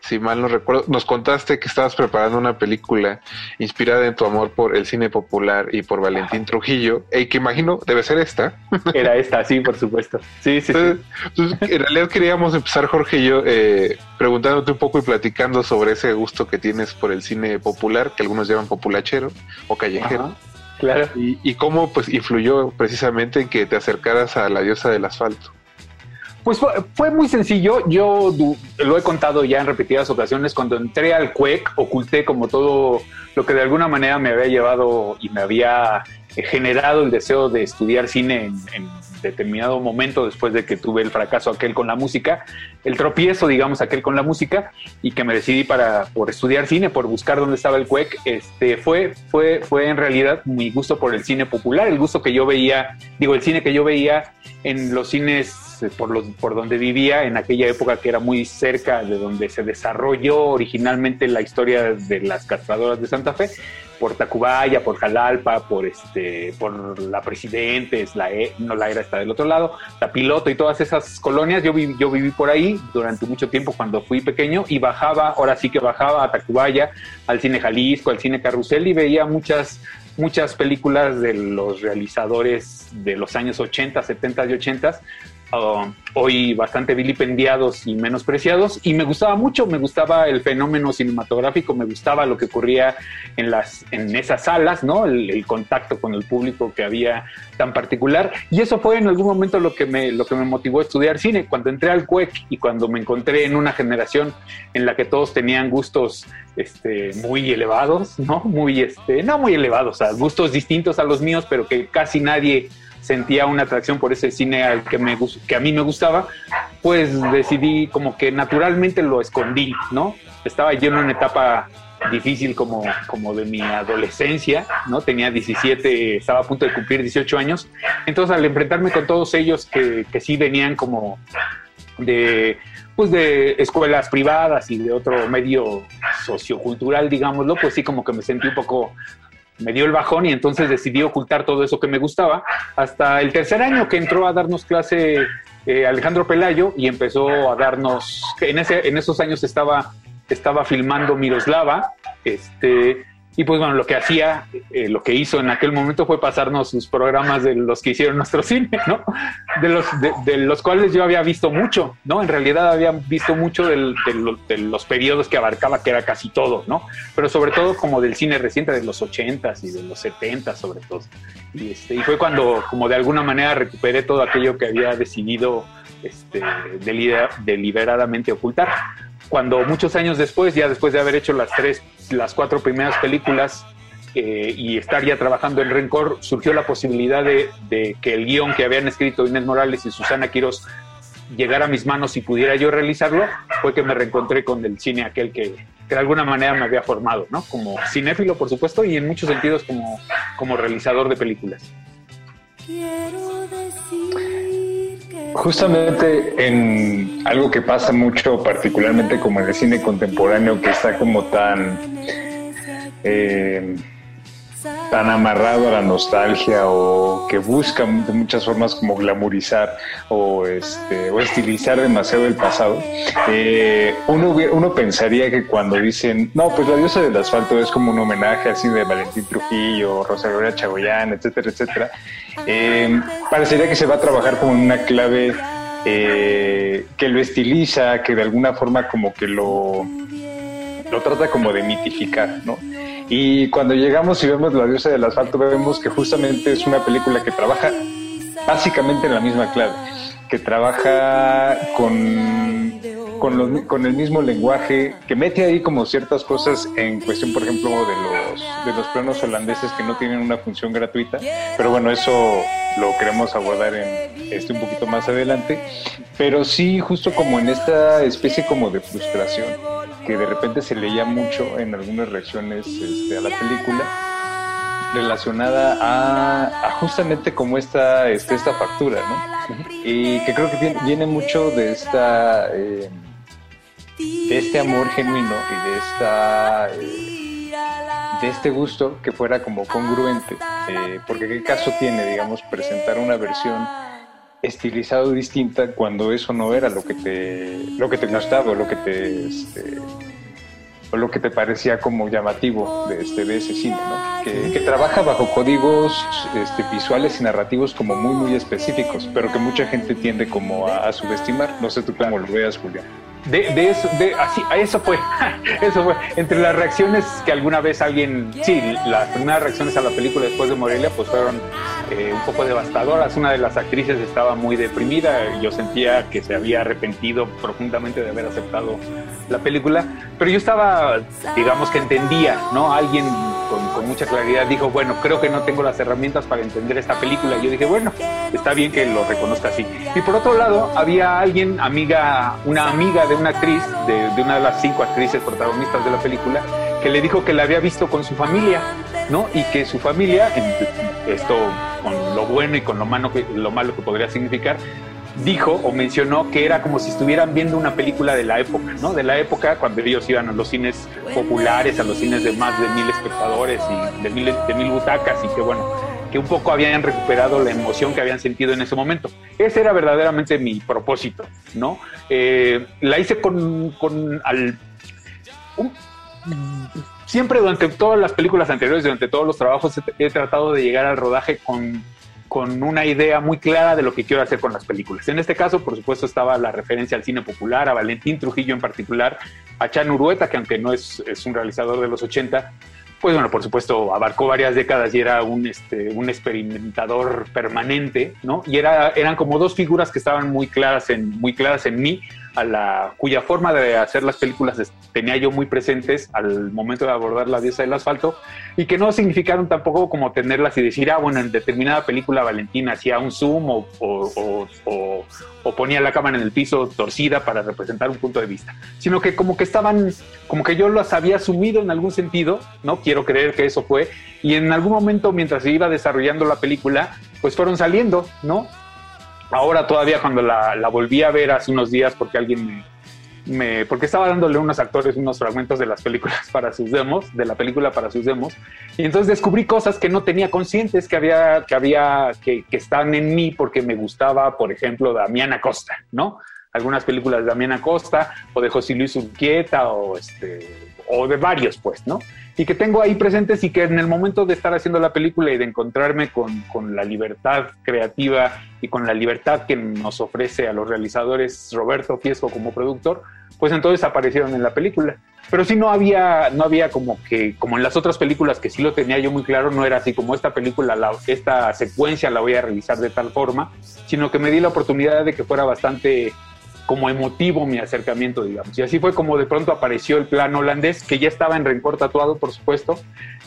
Si mal no recuerdo, nos contaste que estabas preparando una película inspirada en tu amor por el cine popular y por Valentín Trujillo, y que imagino debe ser esta. Era esta, sí, por supuesto. Sí, sí, Entonces, entonces, en realidad queríamos empezar, Jorge y yo, eh, preguntándote un poco y platicando sobre ese gusto que tienes por el cine popular, que algunos llaman populachero o callejero. Ajá, claro. Y, y cómo pues influyó precisamente en que te acercaras a la diosa del asfalto. Pues fue, fue muy sencillo. Yo lo he contado ya en repetidas ocasiones. Cuando entré al CUEC, oculté como todo lo que de alguna manera me había llevado y me había eh, generado el deseo de estudiar cine en, en determinado momento después de que tuve el fracaso aquel con la música, el tropiezo, digamos, aquel con la música y que me decidí para por estudiar cine, por buscar dónde estaba el CUEC, este fue fue fue en realidad mi gusto por el cine popular, el gusto que yo veía, digo, el cine que yo veía en los cines eh, por los por donde vivía en aquella época que era muy cerca de donde se desarrolló originalmente la historia de las castradoras de Santa Fe por Tacubaya, por Jalalpa, por este, por la Presidentes, la E- no la era está del otro lado, la Piloto y todas esas colonias. Yo viví, yo viví por ahí durante mucho tiempo cuando fui pequeño y bajaba, ahora sí que bajaba a Tacubaya, al cine Jalisco, al cine Carrusel y veía muchas muchas películas de los realizadores de los años 80, 70 y 80 hoy bastante vilipendiados y menospreciados y me gustaba mucho, me gustaba el fenómeno cinematográfico, me gustaba lo que ocurría en las en esas salas, ¿no? El, contacto con el público que había tan particular y eso fue en algún momento lo que me lo que me motivó a estudiar cine cuando entré al CUEC y cuando me encontré en una generación en la que todos tenían gustos este muy elevados, ¿no? Muy este, no muy elevados, a gustos distintos a los míos, pero que casi nadie sentía una atracción por ese cine al que, me, que a mí me gustaba, pues decidí como que naturalmente lo escondí, ¿no? Estaba yo en una etapa difícil como, como de mi adolescencia, ¿no? Tenía 17, estaba a punto de cumplir 18 años. Entonces al enfrentarme con todos ellos que, que sí venían como de pues de escuelas privadas y de otro medio sociocultural, digámoslo, pues sí como que me sentí un poco me dio el bajón y entonces decidí ocultar todo eso que me gustaba hasta el tercer año que entró a darnos clase eh, Alejandro Pelayo y empezó a darnos en ese en esos años estaba estaba filmando Miroslava este y pues bueno, lo que hacía, eh, lo que hizo en aquel momento fue pasarnos sus programas de los que hicieron nuestro cine, ¿no? De los, de, de los cuales yo había visto mucho, ¿no? En realidad había visto mucho del, de, lo- de los periodos que abarcaba, que era casi todo, ¿no? Pero sobre todo como del cine reciente de los 80s y de los 70s sobre todo. Y, este, y fue cuando como de alguna manera recuperé todo aquello que había decidido este, delibera- deliberadamente ocultar cuando muchos años después, ya después de haber hecho las tres, las cuatro primeras películas eh, y estar ya trabajando en Rencor, surgió la posibilidad de, que el guion que habían escrito Inés Morales y Susana Quiroz llegara a mis manos y pudiera yo realizarlo, fue que me reencontré con el cine aquel que, de alguna manera me había formado, ¿no? Como cinéfilo, por supuesto, y en muchos sentidos como, como realizador de películas. Justamente en algo que pasa mucho, particularmente como en el cine contemporáneo, que está como tan, eh, tan amarrado a la nostalgia o que busca de muchas formas como glamorizar o, este, o estilizar demasiado el pasado, eh, uno, uno pensaría que cuando dicen, no, pues la diosa del asfalto es como un homenaje así de Valentín Trujillo, Rosa Gloria Chagoyán, etcétera, etcétera, eh, parecería que se va a trabajar como una clave eh, que lo estiliza, que de alguna forma como que lo, lo trata como de mitificar, ¿no? Y cuando llegamos y vemos La diosa del asfalto, vemos que justamente es una película que trabaja básicamente en la misma clave, que trabaja con, con, los- con el mismo lenguaje, que mete ahí como ciertas cosas en cuestión, por ejemplo, de los, de los planos holandeses que no tienen una función gratuita, pero bueno, eso lo queremos abordar en este un poquito más adelante, pero sí justo como en esta especie como de frustración que de repente se leía mucho en algunas reacciones este, a la película relacionada a, a justamente como esta, este, esta factura, ¿no? Y que creo que viene, mucho de esta eh, de este amor genuino y de esta eh, de este gusto que fuera como congruente, eh, porque qué caso tiene, digamos, presentar una versión estilizado distinta cuando eso no era lo que te lo que te gustaba o lo que te este, o lo que te parecía como llamativo de este de ese cine, ¿no? Que, que trabaja bajo códigos este, visuales y narrativos como muy muy específicos, pero que mucha gente tiende como a, a subestimar. No sé tú cómo lo veas, Julián. De, de eso, de, así, a eso fue, eso fue. Entre las reacciones que alguna vez alguien, sí, las primeras reacciones a la película después de Morelia, pues fueron eh, un poco devastadoras. Una de las actrices estaba muy deprimida, yo sentía que se había arrepentido profundamente de haber aceptado la película, pero yo estaba, digamos que entendía, ¿no? Alguien con, mucha claridad dijo, bueno, creo que no tengo las herramientas para entender esta película. Y yo dije, bueno, está bien que lo reconozca así. Y por otro lado, había alguien, amiga, una amiga de una actriz, de, de una de las cinco actrices protagonistas de la película, que le dijo que la había visto con su familia, ¿no? Y que su familia, esto con lo bueno y con lo malo que, lo malo que podría significar, dijo o mencionó que era como si estuvieran viendo una película de la época, ¿no? De la época cuando ellos iban a los cines populares, a los cines de más de mil espectadores y de mil, de mil butacas y que bueno, que un poco habían recuperado la emoción que habían sentido en ese momento. Ese era verdaderamente mi propósito, ¿no? Eh, la hice con, con al, siempre durante todas las películas anteriores, durante todos los trabajos, he tratado de llegar al rodaje con, con una idea muy clara de lo que quiero hacer con las películas. En este caso, por supuesto, estaba la referencia al cine popular, a Valentín Trujillo en particular, a Chan Urueta, que aunque no es, es un realizador de los 80, pues bueno, por supuesto, abarcó varias décadas y era un, este, un experimentador permanente, ¿no? Y era, eran como dos figuras que estaban muy claras en, muy claras en mí, a la, cuya forma de hacer las películas tenía yo muy presentes al momento de abordar la diosa del asfalto y que no significaron tampoco como tenerlas y decir, ah, bueno, en determinada película Valentina hacía un zoom o- o- o- o ponía la cámara en el piso torcida para representar un punto de vista, sino que como que estaban, como que yo las había asumido en algún sentido, ¿no? Quiero creer que eso fue, y en algún momento mientras se iba desarrollando la película, pues fueron saliendo, ¿no? Ahora todavía cuando la, volví a ver hace unos días porque alguien me, porque estaba dándole unos actores unos fragmentos de las películas para sus demos, de la película para sus demos, y entonces descubrí cosas que no tenía conscientes que había, que había, que, que están en mí porque me gustaba, por ejemplo, Damián Acosta, ¿no? Algunas películas de Damián Acosta o de José Luis Urquieta o este o de varios, pues, ¿no? Y que tengo ahí presentes y que en el momento de estar haciendo la película y de encontrarme con, con la libertad creativa y con la libertad que nos ofrece a los realizadores Roberto Fiesco como productor, pues entonces aparecieron en la película. Pero sí no había, no había como que, como en las otras películas que sí lo tenía yo muy claro, no era así como esta película, la- esta secuencia la voy a realizar de tal forma, sino que me di la oportunidad de que fuera bastante como emotivo mi acercamiento, digamos. Y así fue como de pronto apareció el plan holandés, que ya estaba en rencor tatuado, por supuesto,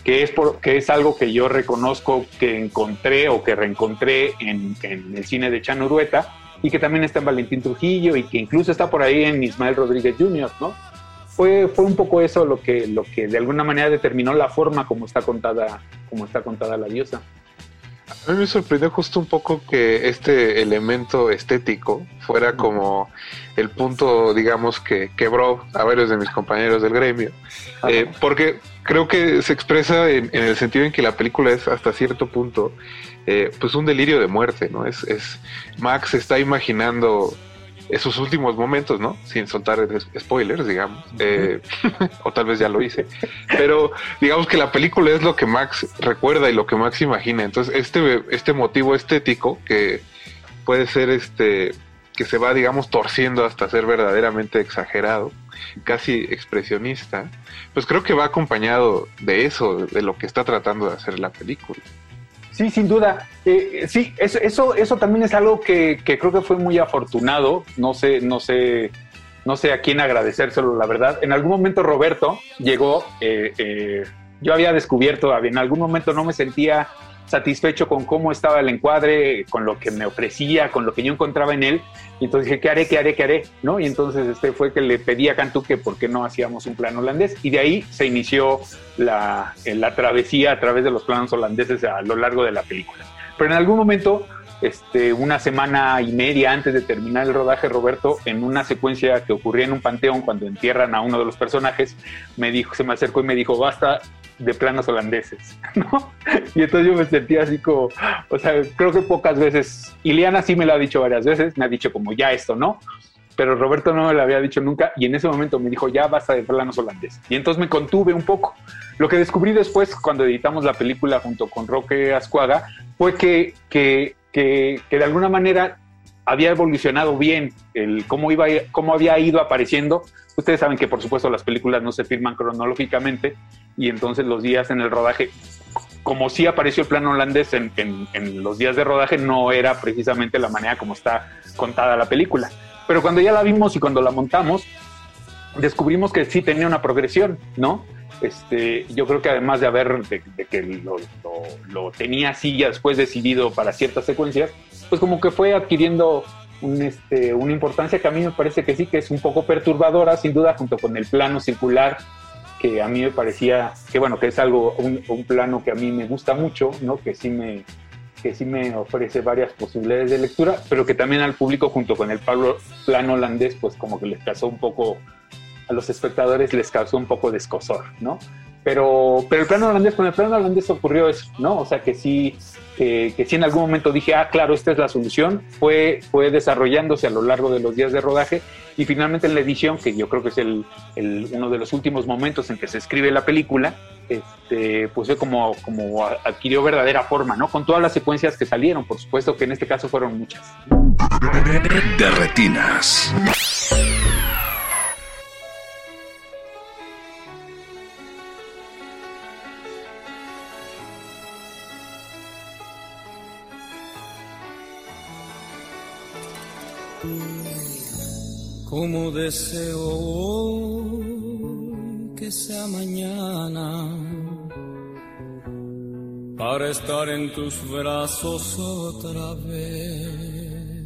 que es, por, que es algo que yo reconozco que encontré o que reencontré en, en el cine de Chan Urueta, y que también está en Valentín Trujillo y que incluso está por ahí en Ismael Rodríguez Jr., ¿no? Fue, fue un poco eso lo que, lo que de alguna manera determinó la forma como está contada, como está contada la diosa. A mí me sorprendió justo un poco que este elemento estético fuera como el punto, digamos, que quebró a varios de mis compañeros del gremio. Eh, porque creo que se expresa en, en el sentido en que la película es hasta cierto punto eh, pues un delirio de muerte, ¿no? Es, es Max está imaginando esos últimos momentos, ¿no? Sin soltar spoilers, digamos, eh, o tal vez ya lo hice, pero digamos que la película es lo que Max recuerda y lo que Max imagina. Entonces, este, este motivo estético que puede ser este que se va, digamos, torciendo hasta ser verdaderamente exagerado, casi expresionista, pues creo que va acompañado de eso, de lo que está tratando de hacer la película. Sí, sin duda. Eh, sí, eso, eso, eso también es algo que, creo que fue muy afortunado. No sé, no sé, no sé a quién agradecérselo, la verdad. En algún momento Roberto llegó. Eh, eh, yo había descubierto, en algún momento no me sentía satisfecho con cómo estaba el encuadre, con lo que me ofrecía, con lo que yo encontraba en él. Y entonces dije, ¿qué haré, qué haré, qué haré? ¿No? Y entonces este fue que le pedí a Cantú que por qué no hacíamos un plano holandés. Y de ahí se inició la, la travesía a través de los planos holandeses a lo largo de la película. Pero en algún momento, este, una semana y media antes de terminar el rodaje, Roberto, en una secuencia que ocurría en un panteón cuando entierran a uno de los personajes, me dijo, se me acercó y me dijo, basta de planos holandeses, ¿no? Y entonces yo me sentía así como, o sea, creo que pocas veces, Iliana sí me lo ha dicho varias veces, me ha dicho como ya esto, ¿no? Pero Roberto no me lo había dicho nunca y en ese momento me dijo ya basta de planos holandeses. Y entonces me contuve un poco. Lo que descubrí después cuando editamos la película junto con Roque Ascuaga fue que, que, que, que de alguna manera había evolucionado bien el cómo iba cómo había ido apareciendo ustedes saben que por supuesto las películas no se filman cronológicamente y entonces los días en el rodaje como sí apareció el plano holandés en, en, en, los días de rodaje, no era precisamente la manera como está contada la película. Pero cuando ya la vimos y cuando la montamos, descubrimos que sí tenía una progresión, ¿no? Este, yo creo que además de haber, de, de que lo, lo, lo, tenía así ya después decidido para ciertas secuencias, pues como que fue adquiriendo este, una importancia que a mí me parece que sí, que es un poco perturbadora, sin duda, junto con el plano circular, que a mí me parecía, que bueno, que es algo, un, un plano que a mí me gusta mucho, ¿no? Que sí me, que sí me ofrece varias posibilidades de lectura, pero que también al público junto con el plano holandés, pues como que les causó un poco, a los espectadores les causó un poco de escosor, ¿no? Pero, pero el plano holandés, con el plano holandés ocurrió eso, ¿no? O sea que sí, que, que sí en algún momento dije, ah, claro, esta es la solución, fue, fue desarrollándose a lo largo de los días de rodaje y finalmente en la edición, que yo creo que es el, el, uno de los últimos momentos en que se escribe la película, este, pues fue como, como adquirió verdadera forma, ¿no? Con todas las secuencias que salieron, por supuesto que en este caso fueron muchas. De retinas. Como deseo que sea mañana para estar en tus brazos otra vez.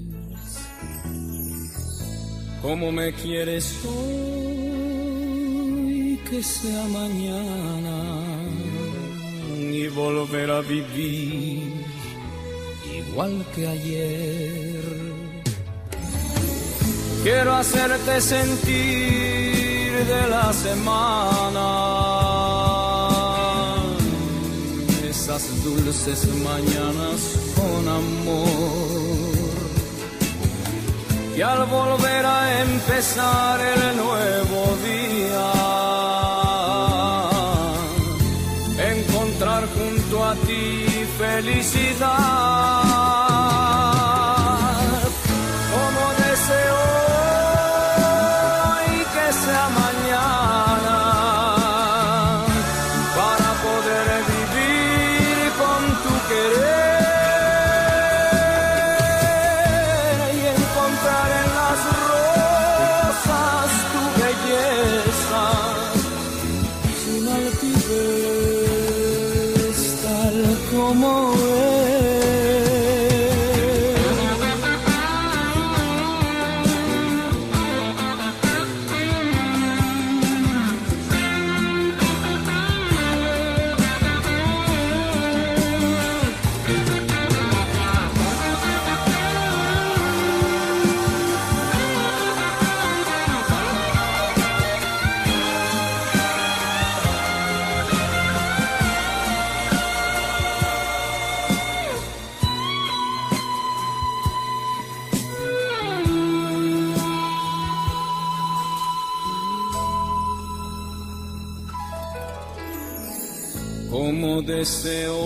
Como me quieres hoy que sea mañana y volver a vivir igual que ayer Quiero hacerte sentir de la semana esas dulces mañanas con amor. Y al volver a empezar el nuevo día, encontrar junto a ti felicidad. Deseo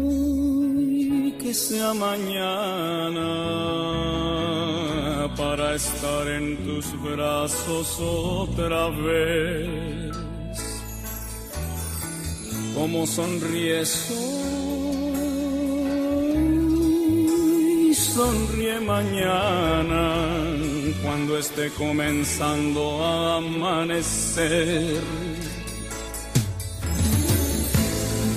hoy que sea mañana para estar en tus brazos otra vez. Como sonríes hoy, sonríe mañana cuando esté comenzando a amanecer.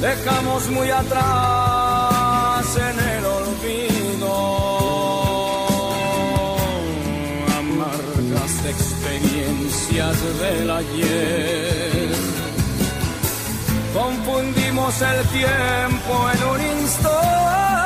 Dejamos muy atrás en el olvido amargas experiencias del ayer. Confundimos el tiempo en un instante,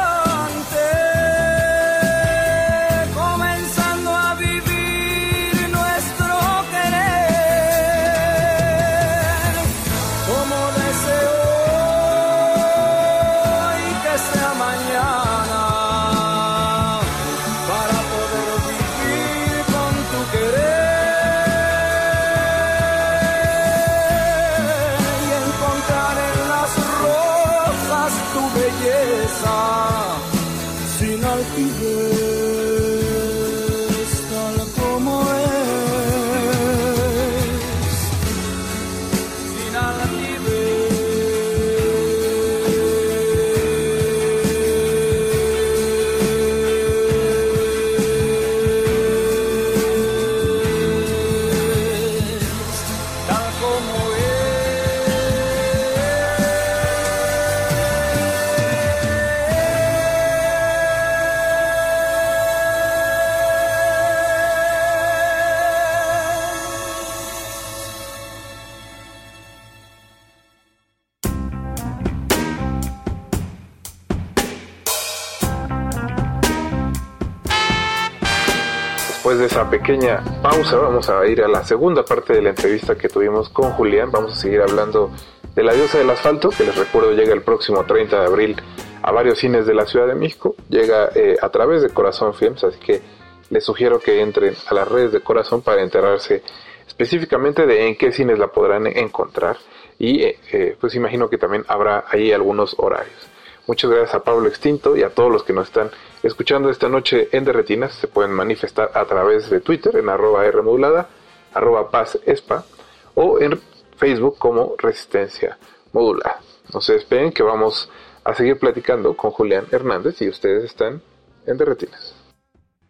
Esa pequeña pausa, vamos a ir a la segunda parte de la entrevista que tuvimos con Julián. Vamos a seguir hablando de La Diosa del Asfalto, que les recuerdo llega el próximo 30 de abril a varios cines de la Ciudad de México. Llega eh, a través de Corazón Films, así que les sugiero que entren a las redes de Corazón para enterarse específicamente de en qué cines la podrán encontrar. Y eh, eh, pues imagino que también habrá ahí algunos horarios. Muchas gracias a Pablo Extinto y a todos los que nos están escuchando esta noche en Derretinas. Se pueden manifestar a través de Twitter en arroba Rmodulada, arroba Paz Espa o en Facebook como Resistencia Modulada. No se despeguen que vamos a seguir platicando con Julián Hernández y ustedes están en Derretinas.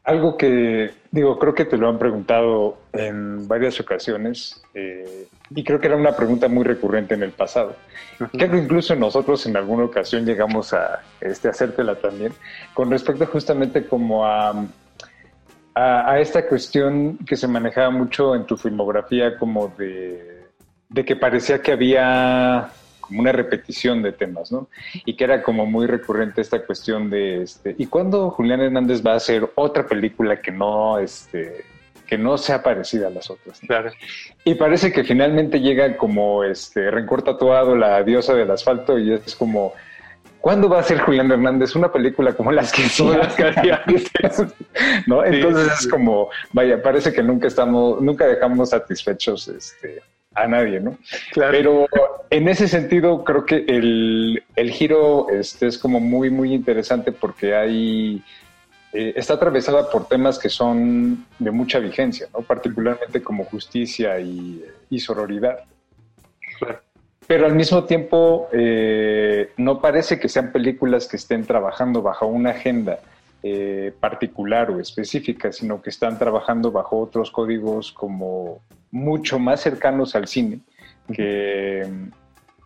Algo que, digo, creo que te lo han preguntado en varias ocasiones eh, y creo que era una pregunta muy recurrente en el pasado. Creo que incluso nosotros en alguna ocasión llegamos a este, hacértela también, con respecto justamente como a, a, a esta cuestión que se manejaba mucho en tu filmografía como de, de que parecía que había como una repetición de temas, ¿no? Y que era como muy recurrente esta cuestión de, este, ¿y cuándo Julián Hernández va a hacer otra película que no, este, que no sea parecida a las otras? Claro. Y parece que finalmente llega como, este, Rencor Tatuado, la diosa del asfalto, y es como, ¿cuándo va a ser Julián Hernández una película como las que todas las que hacía antes? ¿No? Entonces es como, vaya, parece que nunca estamos, nunca dejamos satisfechos, este, a nadie, ¿no? Pero en ese sentido creo que el, el giro este, es como muy, muy interesante porque hay, eh, está atravesada por temas que son de mucha vigencia, ¿no? Particularmente como justicia y, y sororidad. Pero al mismo tiempo eh, no parece que sean películas que estén trabajando bajo una agenda eh, particular o específica, sino que están trabajando bajo otros códigos como mucho más cercanos al cine que,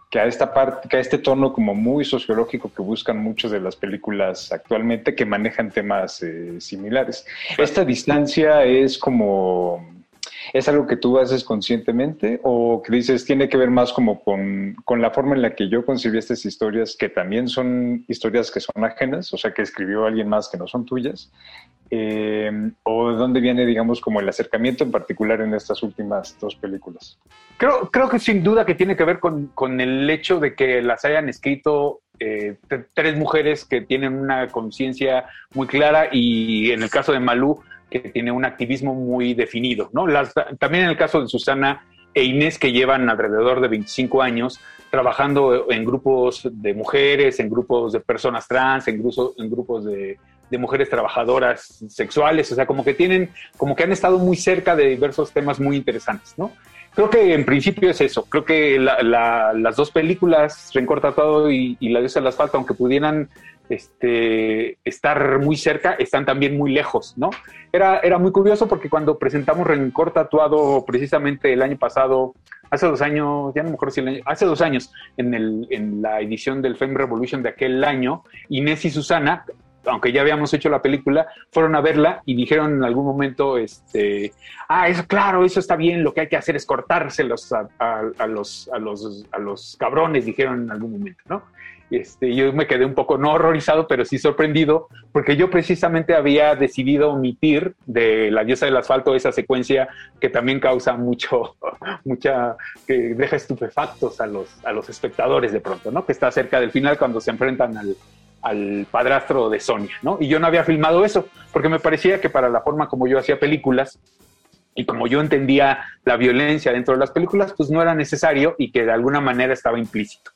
que a esta parte, que a este tono como muy sociológico que buscan muchas de las películas actualmente que manejan temas eh, similares. Esta distancia es como ¿Es algo que tú haces conscientemente o que dices tiene que ver más como con, con, la forma en la que yo concibí estas historias, que también son historias que son ajenas, o sea, que escribió alguien más que no son tuyas? Eh, ¿O de dónde viene, digamos, como el acercamiento en particular en estas últimas dos películas? Creo, creo que sin duda que tiene que ver con, con el hecho de que las hayan escrito eh, tres mujeres que tienen una conciencia muy clara y en el caso de Malú, que tiene un activismo muy definido, ¿no? Las, también en el caso de Susana e Inés, que llevan alrededor de 25 años trabajando en grupos de mujeres, en grupos de personas trans, en, grupos, en grupos de, de mujeres trabajadoras sexuales, o sea, como que tienen, como que han estado muy cerca de diversos temas muy interesantes, ¿no? Creo que en principio es eso. Creo que la- la- las dos películas, Rencor Tatuado y, y La diosa del asfalto, aunque pudieran este, estar muy cerca, están también muy lejos, ¿no? Era, era muy curioso porque cuando presentamos Rencor Tatuado precisamente el año pasado, hace dos años, ya no me acuerdo si el año, hace dos años, en, el, en la edición del Fame Revolution de aquel año, Inés y Susana, aunque ya habíamos hecho la película, fueron a verla y dijeron en algún momento, este, ah, eso claro, eso está bien, lo que hay que hacer es cortárselos a- a los, a, los, a los cabrones, dijeron en algún momento, ¿no? Este, yo me quedé un poco no horrorizado, pero sí sorprendido, porque yo precisamente había decidido omitir de La diosa del asfalto esa secuencia que también causa mucho, mucha, que deja estupefactos a los, a los espectadores de pronto, ¿no? Que está cerca del final cuando se enfrentan al, al padrastro de Sonia, ¿no? Y yo no había filmado eso, porque me parecía que para la forma como yo hacía películas, y como yo entendía la violencia dentro de las películas, pues no era necesario y que de alguna manera estaba implícito.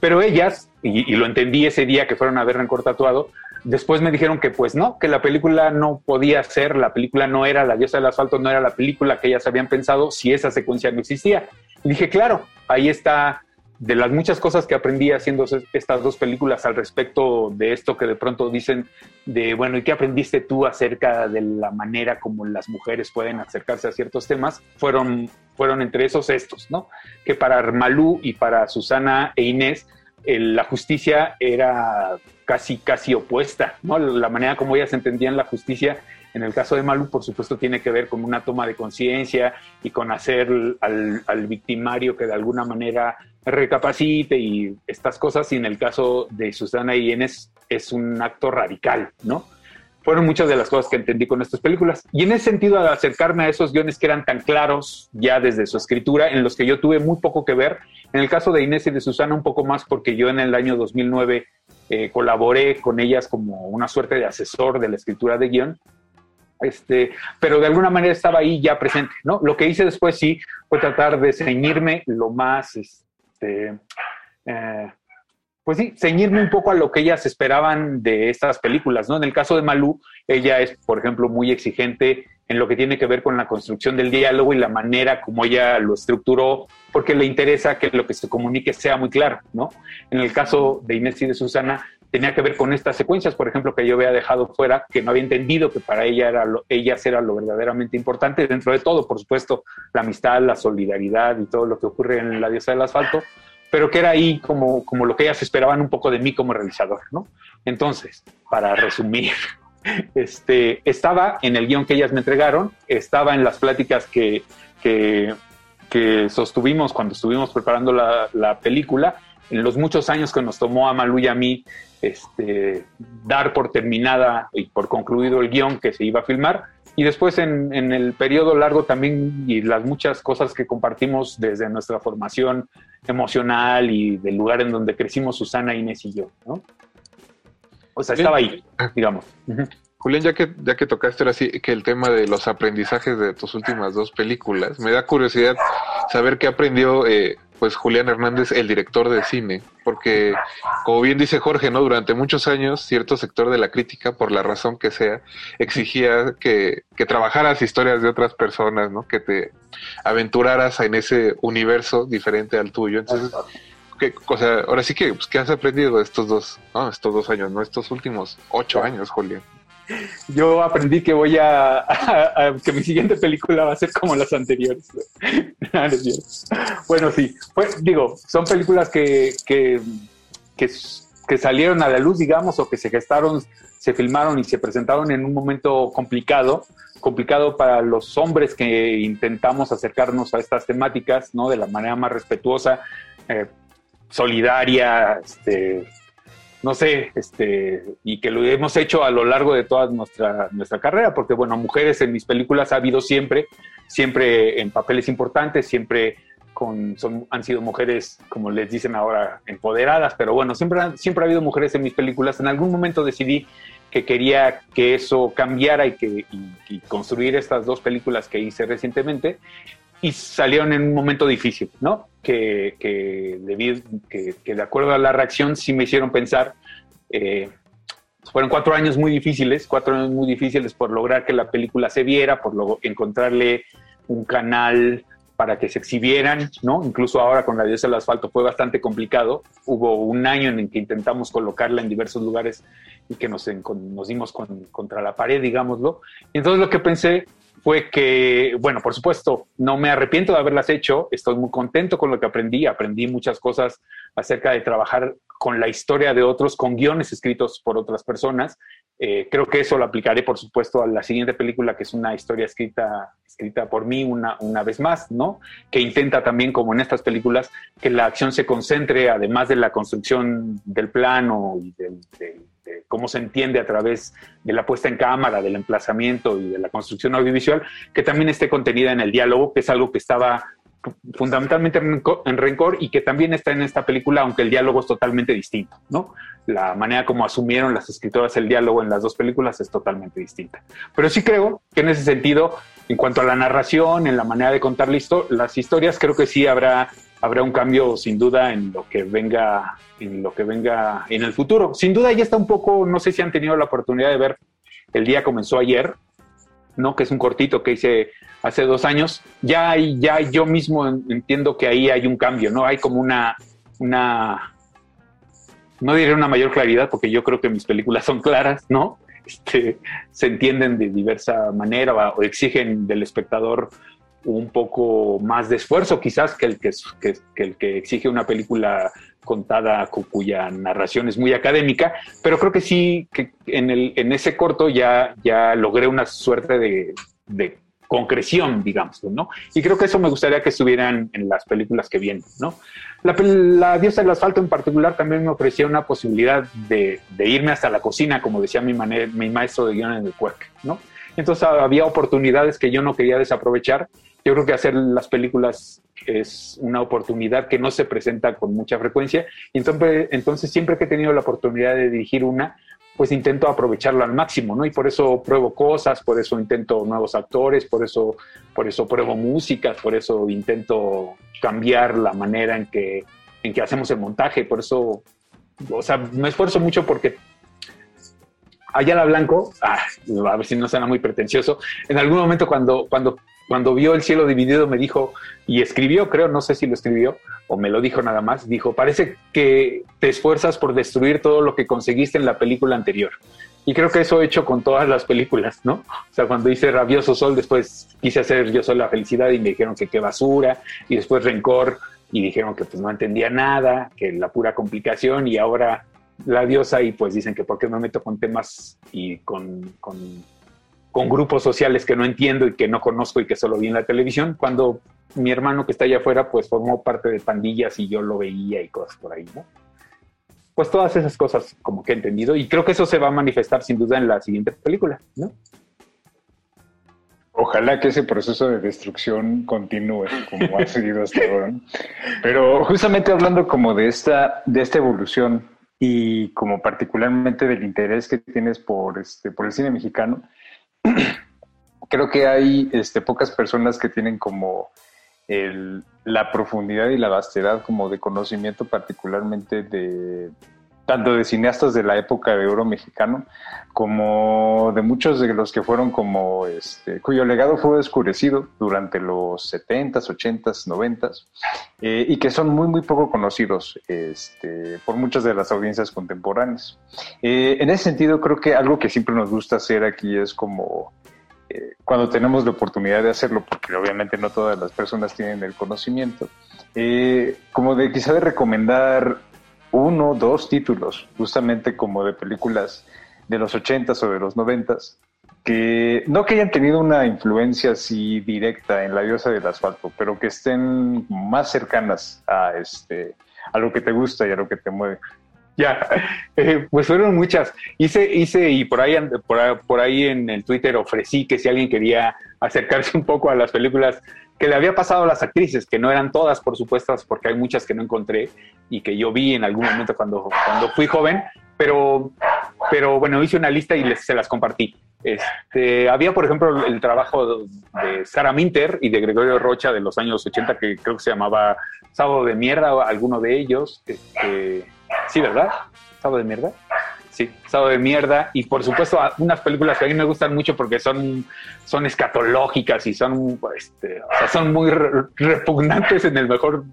Pero ellas, y, y lo entendí ese día que fueron a ver Rencor Tatuado, después me dijeron que pues no, que la película no podía ser, la película no era, La diosa del asfalto no era la película que ellas habían pensado si esa secuencia no existía. Dije, claro, ahí está de las muchas cosas que aprendí haciendo es- estas dos películas al respecto de esto que de pronto dicen de, bueno, ¿y qué aprendiste tú acerca de la manera como las mujeres pueden acercarse a ciertos temas? Fueron, fueron entre esos estos, ¿no? Que para Malú y para Susana e Inés, el- la justicia era casi, casi opuesta, ¿no? La manera como ellas entendían la justicia en el caso de Malú, por supuesto, tiene que ver con una toma de conciencia y con hacer al, al victimario que de alguna manera recapacite y estas cosas. Y en el caso de Susana y Inés es un acto radical, ¿no? Fueron muchas de las cosas que entendí con estas películas. Y en ese sentido, acercarme a esos guiones que eran tan claros ya desde su escritura, en los que yo tuve muy poco que ver, en el caso de Inés y de Susana un poco más porque yo en el año 2009 eh, colaboré con ellas como una suerte de asesor de la escritura de guion, este, pero de alguna manera estaba ahí ya presente, ¿no? Lo que hice después sí fue tratar de ceñirme lo más, este, eh, pues sí, ceñirme un poco a lo que ellas esperaban de estas películas, ¿no? En el caso de Malú, ella es, por ejemplo, muy exigente en lo que tiene que ver con la construcción del diálogo y la manera como ella lo estructuró, porque le interesa que lo que se comunique sea muy claro, ¿no? En el caso de Inés y de Susana, tenía que ver con estas secuencias, por ejemplo, que yo había dejado fuera, que no había entendido que para ella era lo, ellas era lo verdaderamente importante, dentro de todo, por supuesto, la amistad, la solidaridad y todo lo que ocurre en la diosa del asfalto, pero que era ahí como, como lo que ellas esperaban un poco de mí como realizador, ¿no? Entonces, para resumir, este, estaba en el guion que ellas me entregaron, estaba en las pláticas que, que, que sostuvimos cuando estuvimos preparando la, la película, en los muchos años que nos tomó a Malú y a mí este, dar por terminada y por concluido el guion que se iba a filmar. Y después en, en, el periodo largo también y las muchas cosas que compartimos desde nuestra formación emocional y del lugar en donde crecimos Susana, Inés y yo, ¿no? O sea, estaba ahí, digamos. Uh -huh. Julián, ya que, ya que tocaste ahora sí que el tema de los aprendizajes de tus últimas dos películas, me da curiosidad saber qué aprendió eh, pues Julián Hernández, el director de cine, porque como bien dice Jorge, ¿no? Durante muchos años cierto sector de la crítica, por la razón que sea, exigía que, que trabajaras historias de otras personas, ¿no? Que te aventuraras en ese universo diferente al tuyo. Entonces, ¿qué, o sea, ahora sí que, pues, ¿qué has aprendido estos dos, no? Estos dos años, ¿no? Estos últimos ocho años, Julián. Yo aprendí que voy a, que mi siguiente película va a ser como las anteriores. bueno, sí, pues digo, son películas que, que, que, que, salieron a la luz, digamos, o que se gestaron, se filmaron y se presentaron en un momento complicado, complicado para los hombres que intentamos acercarnos a estas temáticas, ¿no? De la manera más respetuosa, eh, solidaria, este, no sé, este, y que lo hemos hecho a lo largo de toda nuestra, nuestra carrera, porque bueno, mujeres en mis películas ha habido siempre, siempre en papeles importantes, siempre con, son, han sido mujeres, como les dicen ahora, empoderadas, pero bueno, siempre, siempre ha habido mujeres en mis películas. En algún momento decidí que quería que eso cambiara y, que, y, construir estas dos películas que hice recientemente y salieron en un momento difícil, ¿no? que, que, debido- que, que de acuerdo a la reacción sí me hicieron pensar. eh, fueron cuatro años muy difíciles, cuatro años muy difíciles por lograr que la película se viera, por lo- encontrarle un canal para que se exhibieran, ¿no? Incluso ahora con la diosa del asfalto fue bastante complicado. Hubo un año en el que intentamos colocarla en diversos lugares y que nos, nos dimos con- contra la pared, digámoslo. Y entonces lo que pensé fue que, bueno, por supuesto, no me arrepiento de haberlas hecho, estoy muy contento con lo que aprendí, aprendí muchas cosas acerca de trabajar con la historia de otros, con guiones escritos por otras personas. Eh, creo que eso lo aplicaré, por supuesto, a la siguiente película, que es una historia escrita, escrita por mí una, una vez más, ¿no? Que intenta también, como en estas películas, que la acción se concentre, además de la construcción del plano y del- del- de cómo se entiende a través de la puesta en cámara, del emplazamiento y de la construcción audiovisual, que también esté contenida en el diálogo, que es algo que estaba fundamentalmente en Rencor- en Rencor y que también está en esta película, aunque el diálogo es totalmente distinto, ¿no? La manera como asumieron las escritoras el diálogo en las dos películas es totalmente distinta. Pero sí creo que en ese sentido, en cuanto a la narración, en la manera de contar las historias, creo que sí habrá, habrá un cambio sin duda en lo que venga, en lo que venga en el futuro. Sin duda ya está un poco, no sé si han tenido la oportunidad de ver El día comenzó ayer, ¿no? Que es un cortito que hice hace dos años. Ya, ya yo mismo en- entiendo que ahí hay un cambio, ¿no? Hay como una, una, no diré una mayor claridad, porque yo creo que mis películas son claras, ¿no? Este, se entienden de diversa manera o exigen del espectador un poco más de esfuerzo quizás que el que, que, el que exige una película contada cu- cuya narración es muy académica, pero creo que sí, que en, el, en ese corto ya, ya logré una suerte de, de concreción, digamos, ¿no? Y creo que eso me gustaría que estuvieran en las películas que vienen, ¿no? La, la diosa del asfalto en particular también me ofrecía una posibilidad de, irme hasta la cocina, como decía mi, maestro de guion en el Cuerc, ¿no? Entonces había oportunidades que yo no quería desaprovechar. Yo creo que hacer las películas es una oportunidad que no se presenta con mucha frecuencia. Y entonces, entonces siempre que he tenido la oportunidad de dirigir una, pues intento aprovecharlo al máximo, ¿no? Y por eso pruebo cosas, por eso intento nuevos actores, por eso, por eso pruebo músicas, por eso intento cambiar la manera en que, en que hacemos el montaje, por eso, o sea, me esfuerzo mucho porque Ayala Blanco, ah, a ver si no suena muy pretencioso, en algún momento cuando, cuando, cuando vio el cielo dividido me dijo, y escribió, creo, no sé si lo escribió o me lo dijo nada más, dijo, parece que te esfuerzas por destruir todo lo que conseguiste en la película anterior. Y creo que eso he hecho con todas las películas, ¿no? O sea, cuando hice Rabioso Sol, después quise hacer Yo Soy la Felicidad y me dijeron que qué basura, y después Rencor, y dijeron que pues no entendía nada, que la pura complicación, y ahora la diosa, y pues dicen que por qué me meto con temas y con, con, con grupos sociales que no entiendo y que no conozco y que solo vi en la televisión, cuando mi hermano que está allá afuera pues formó parte de pandillas y yo lo veía y cosas por ahí, ¿no? Pues todas esas cosas como que he entendido y creo que eso se va a manifestar sin duda en la siguiente película, ¿no? Ojalá que ese proceso de destrucción continúe como ha seguido hasta ahora. Pero justamente hablando como de esta, de esta evolución y como particularmente del interés que tienes por, este, por el cine mexicano, creo que hay este, pocas personas que tienen como la profundidad y la vastedad como de conocimiento particularmente de tanto de cineastas de la época de oro mexicano como de muchos de los que fueron como este cuyo legado fue oscurecido durante los 70s, 80s, 90s eh, y que son muy muy poco conocidos este, por muchas de las audiencias contemporáneas. Eh, en ese sentido creo que algo que siempre nos gusta hacer aquí es como eh, cuando tenemos la oportunidad de hacerlo, porque obviamente no todas las personas tienen el conocimiento, eh, como de quizá de recomendar uno, dos títulos, justamente como de películas de los ochentas o de los noventas, que no que hayan tenido una influencia así directa en la diosa del asfalto, pero que estén más cercanas a este a lo que te gusta y a lo que te mueve. Ya, eh, pues fueron muchas. Hice, hice y por ahí, por, por ahí en el Twitter ofrecí que si alguien quería acercarse un poco a las películas que le había pasado a las actrices, que no eran todas, por supuesto, porque hay muchas que no encontré y que yo vi en algún momento cuando, cuando fui joven, pero, pero bueno, hice una lista y les, se las compartí. Este, había, por ejemplo, el trabajo de Sara Minter y de Gregorio Rocha de los años 80, que creo que se llamaba Sábado de Mierda, o alguno de ellos. Este, sí, ¿verdad? Sábado de Mierda. Sí, Sábado de Mierda. Y por supuesto, unas películas que a mí me gustan mucho porque son, son escatológicas y son, este, son muy re- repugnantes en el mejor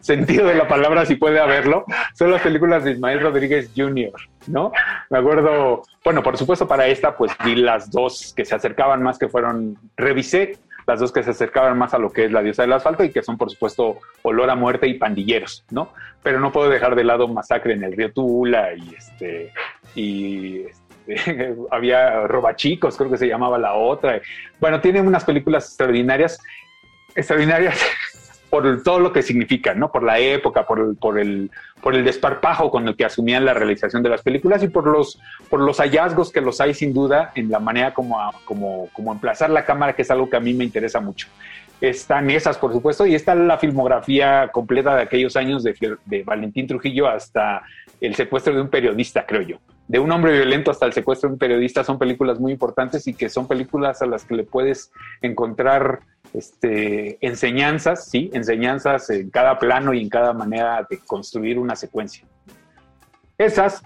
sentido de la palabra, si puede haberlo, son las películas de Ismael Rodríguez Jr., ¿no? Me acuerdo, bueno, por supuesto para esta, pues vi las dos que se acercaban más, que fueron, revisé las dos que se acercaban más a lo que es La diosa del asfalto y que son, por supuesto, Olor a muerte y Pandilleros, ¿no? Pero no puedo dejar de lado Masacre en el río Tula y este, y este, había Robachicos, creo que se llamaba la otra. Bueno, tiene unas películas extraordinarias, extraordinarias por todo lo que significan, ¿no? Por la época, por el, por el, por el desparpajo con el que asumían la realización de las películas y por los, por los hallazgos que los hay sin duda en la manera como, a- como, como emplazar la cámara, que es algo que a mí me interesa mucho. Están esas, por supuesto, y está la filmografía completa de aquellos años de, de Valentín Trujillo hasta el secuestro de un periodista, creo yo. De un hombre violento hasta el secuestro de un periodista son películas muy importantes y que son películas a las que le puedes encontrar este, enseñanzas, sí, enseñanzas en cada plano y en cada manera de construir una secuencia. Esas,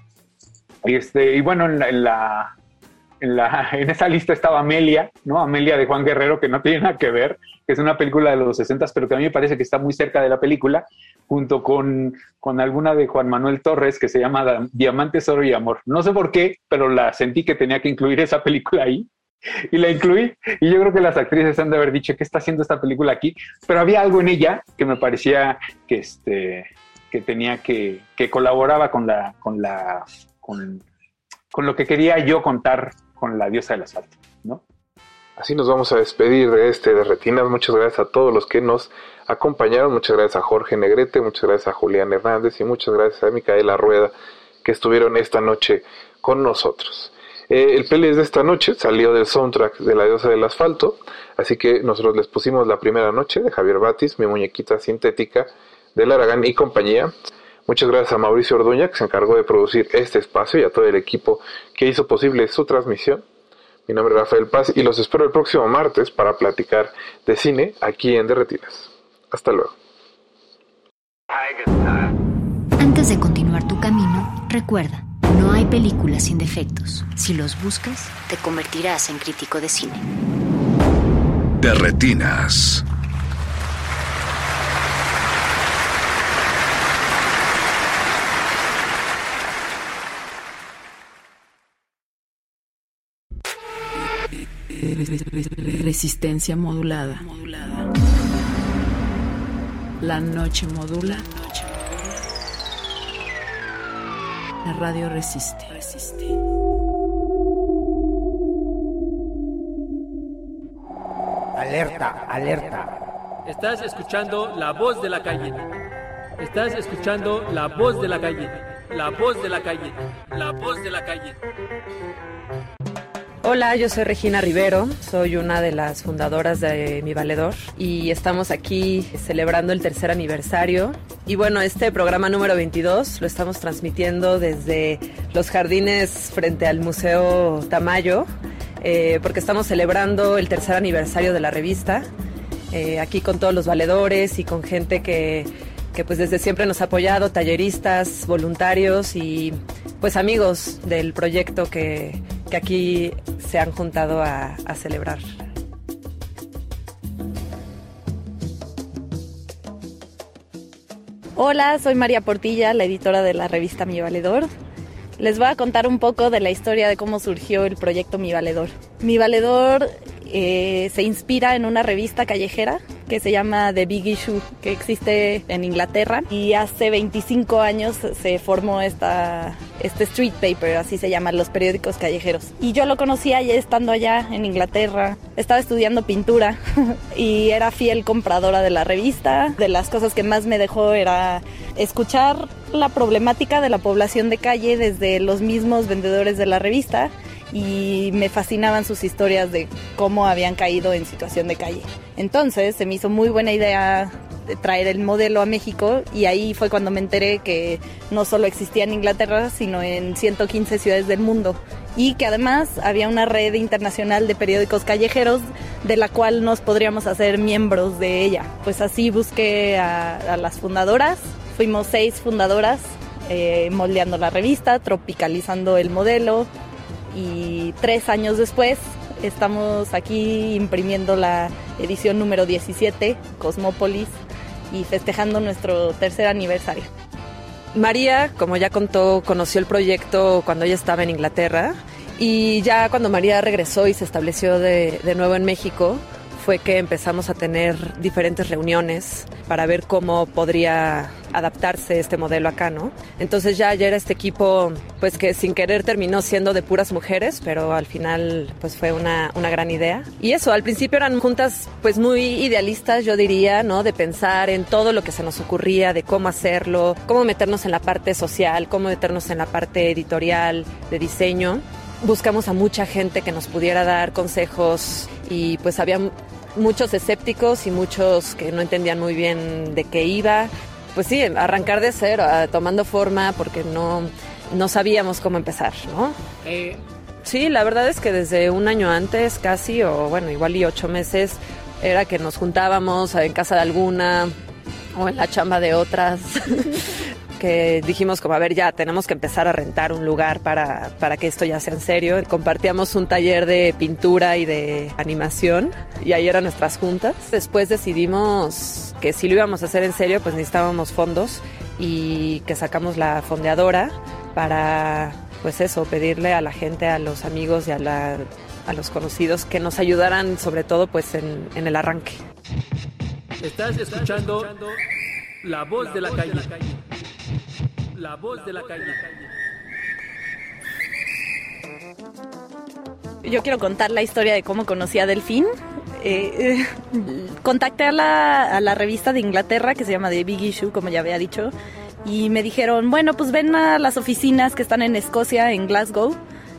este, y bueno, en esa lista estaba Amelia, ¿no? Amelia de Juan Guerrero, que no tiene nada que ver, que es una película de los 60, pero que a mí me parece que está muy cerca de la película, junto con, con alguna de Juan Manuel Torres, que se llama Diamantes, Oro y Amor. No sé por qué, pero la sentí que tenía que incluir esa película ahí y la incluí. Y yo creo que las actrices han de haber dicho, ¿qué está haciendo esta película aquí? Pero había algo en ella que me parecía que, este, que tenía que, que colaboraba con la, con la, con, con lo que quería yo contar con la diosa del asfalto, ¿no? Así nos vamos a despedir de este de Retinas. Muchas gracias a todos los que nos acompañaron. Muchas gracias a Jorge Negrete, muchas gracias a Julián Hernández y muchas gracias a Micaela Rueda que estuvieron esta noche con nosotros. Eh, el playlist de esta noche salió del soundtrack de La Diosa del Asfalto, así que nosotros les pusimos la primera noche de Javier Batis, mi muñequita sintética del Aragán y compañía. Muchas gracias a Mauricio Orduña, que se encargó de producir este espacio, y a todo el equipo que hizo posible su transmisión. Mi nombre es Rafael Paz y los espero el próximo martes para platicar de cine aquí en Derretinas. Hasta luego. Antes de continuar tu camino, recuerda, no hay películas sin defectos. Si los buscas, te convertirás en crítico de cine. De retinas. Resistencia modulada. La noche modula. La radio resiste. Alerta, alerta. Estás escuchando la voz de la calle. Estás escuchando la voz de la calle. La voz de la calle. La voz de la calle. Hola, yo soy Regina Rivero, soy una de las fundadoras de Mi Valedor y estamos aquí celebrando el tercer aniversario. Y bueno, este programa número 22 lo estamos transmitiendo desde los jardines frente al Museo Tamayo, eh, porque estamos celebrando el tercer aniversario de la revista, eh, aquí con todos los valedores y con gente que, que pues desde siempre nos ha apoyado, talleristas, voluntarios y pues amigos del proyecto que, que aquí se han juntado a, a celebrar. Hola, soy María Portilla, la editora de la revista Mi Valedor. Les voy a contar un poco de la historia de cómo surgió el proyecto Mi Valedor. Mi Valedor eh, se inspira en una revista callejera que se llama The Big Issue, que existe en Inglaterra. Y hace 25 años se formó esta, este street paper, así se llaman los periódicos callejeros. Y yo lo conocía ya estando allá en Inglaterra. Estaba estudiando pintura y era fiel compradora de la revista. De las cosas que más me dejó era escuchar la problemática de la población de calle desde los mismos vendedores de la revista y me fascinaban sus historias de cómo habían caído en situación de calle. Entonces se me hizo muy buena idea traer el modelo a México y ahí fue cuando me enteré que no solo existía en Inglaterra, sino en 115 ciudades del mundo y que además había una red internacional de periódicos callejeros de la cual nos podríamos hacer miembros de ella. Pues así busqué a, a las fundadoras, fuimos seis fundadoras eh, moldeando la revista, tropicalizando el modelo y tres años después estamos aquí imprimiendo la edición número 17, Cosmópolis, y festejando nuestro tercer aniversario. María, como ya contó, conoció el proyecto cuando ella estaba en Inglaterra y ya cuando María regresó y se estableció de, de nuevo en México, fue que empezamos a tener diferentes reuniones para ver cómo podría adaptarse este modelo acá, ¿no? Entonces ya, ya era este equipo, pues que sin querer terminó siendo de puras mujeres, pero al final pues fue una, una gran idea. Y eso, al principio eran juntas pues muy idealistas, yo diría, ¿no? De pensar en todo lo que se nos ocurría, de cómo hacerlo, cómo meternos en la parte social, cómo meternos en la parte editorial, de diseño buscamos a mucha gente que nos pudiera dar consejos y pues había muchos escépticos y muchos que no entendían muy bien de qué iba. Pues sí, arrancar de cero, tomando forma porque no, no sabíamos cómo empezar, ¿no? Eh, sí, la verdad es que desde un año antes casi, o bueno, igual y ocho meses, era que nos juntábamos en casa de alguna o en la chamba de otras. que dijimos como, a ver, ya tenemos que empezar a rentar un lugar para, para que esto ya sea en serio. Compartíamos un taller de pintura y de animación y ahí eran nuestras juntas. Después decidimos que si lo íbamos a hacer en serio, pues necesitábamos fondos y que sacamos la fondeadora para, pues eso, pedirle a la gente, a los amigos y a, la, a los conocidos que nos ayudaran sobre todo pues en, en el arranque. Estás escuchando La Voz de la Calle. Voz de la calle. Yo quiero contar la historia de cómo conocí a Delfín. Eh, eh, contacté a la, a la, revista de Inglaterra que se llama The Big Issue, como ya había dicho, y me dijeron, bueno, pues ven a las oficinas que están en Escocia, en Glasgow,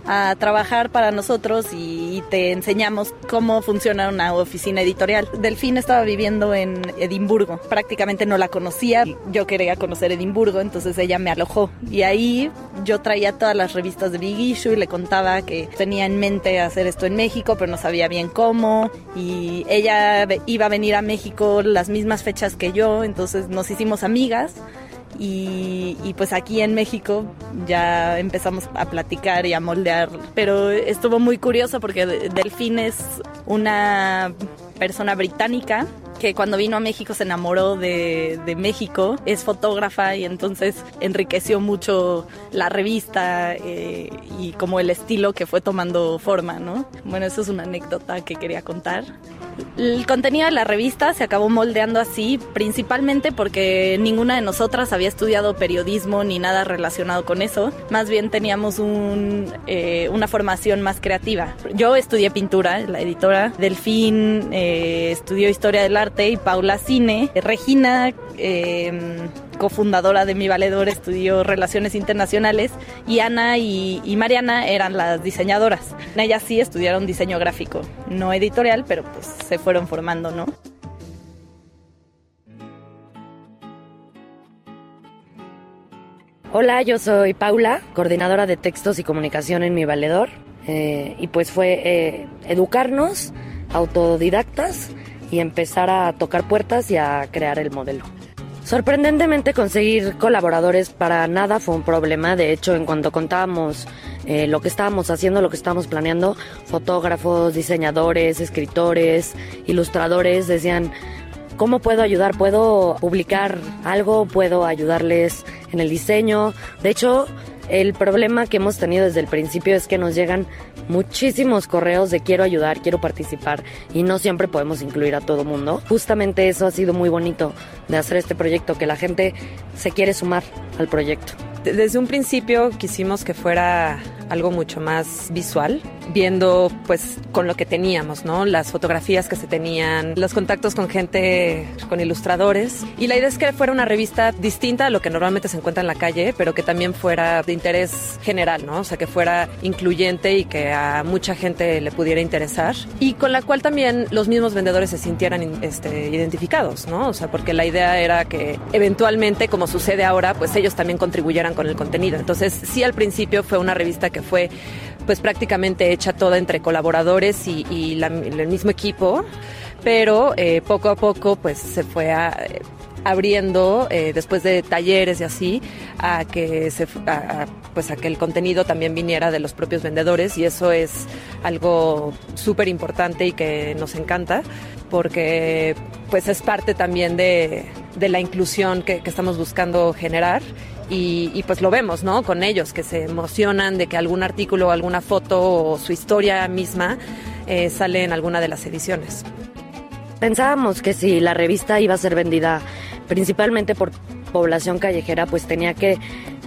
a trabajar para nosotros y te enseñamos cómo funciona una oficina editorial. Delfín estaba viviendo en Edimburgo, prácticamente no la conocía, yo quería conocer Edimburgo, entonces ella me alojó y ahí yo traía todas las revistas de Big Issue y le contaba que tenía en mente hacer esto en México, pero no sabía bien cómo y ella iba a venir a México las mismas fechas que yo, entonces nos hicimos amigas. Y, y, pues aquí en México ya empezamos a platicar y a moldear. Pero estuvo muy curioso porque Delfín es una persona británica que cuando vino a México se enamoró de, de, México, es fotógrafa y entonces enriqueció mucho la revista eh, y como el estilo que fue tomando forma, ¿no? Bueno, eso es una anécdota que quería contar. El contenido de la revista se acabó moldeando así, principalmente porque ninguna de nosotras había estudiado periodismo ni nada relacionado con eso. Más bien teníamos un, eh, una formación más creativa. Yo estudié pintura, la editora. Delfín eh, estudió historia del arte y Paula cine. Regina eh, cofundadora de Mi Valedor, estudió Relaciones Internacionales y Ana y, y, Mariana eran las diseñadoras. Ellas sí estudiaron diseño gráfico, no editorial, pero pues se fueron formando, ¿no? Hola, yo soy Paula, coordinadora de textos y comunicación en Mi Valedor. Eh, y pues fue eh, educarnos, autodidactas, y empezar a tocar puertas y a crear el modelo. Sorprendentemente conseguir colaboradores para nada fue un problema. De hecho, en cuanto contábamos eh, lo que estábamos haciendo, lo que estábamos planeando, fotógrafos, diseñadores, escritores, ilustradores decían, ¿cómo puedo ayudar? ¿Puedo publicar algo? ¿Puedo ayudarles en el diseño? De hecho, el problema que hemos tenido desde el principio es que nos llegan muchísimos correos de quiero ayudar, quiero participar y no siempre podemos incluir a todo mundo. Justamente eso ha sido muy bonito de hacer este proyecto, que la gente se quiere sumar al proyecto. Desde un principio quisimos que fuera algo mucho más visual viendo pues con lo que teníamos, ¿no? Las fotografías que se tenían, los contactos con gente, con ilustradores. Y la idea es que fuera una revista distinta a lo que normalmente se encuentra en la calle, pero que también fuera de interés general, ¿no? O sea, que fuera incluyente y que a mucha gente le pudiera interesar. Y con la cual también los mismos vendedores se sintieran este, identificados, ¿no? O sea, porque la idea era que eventualmente, como sucede ahora, pues ellos también contribuyeran con el contenido. Entonces, sí al principio fue una revista que fue pues prácticamente hecha toda entre colaboradores y, el mismo equipo, pero eh, poco a poco pues se fue a- abriendo eh, después de talleres y así a que se pues a que el contenido también viniera de los propios vendedores y eso es algo súper importante y que nos encanta porque pues es parte también de, de la inclusión que, estamos buscando generar y, y, pues lo vemos, ¿no? Con ellos que se emocionan de que algún artículo, alguna foto o su historia misma eh, sale en alguna de las ediciones. Pensábamos que si la revista iba a ser vendida principalmente por población callejera, pues tenía que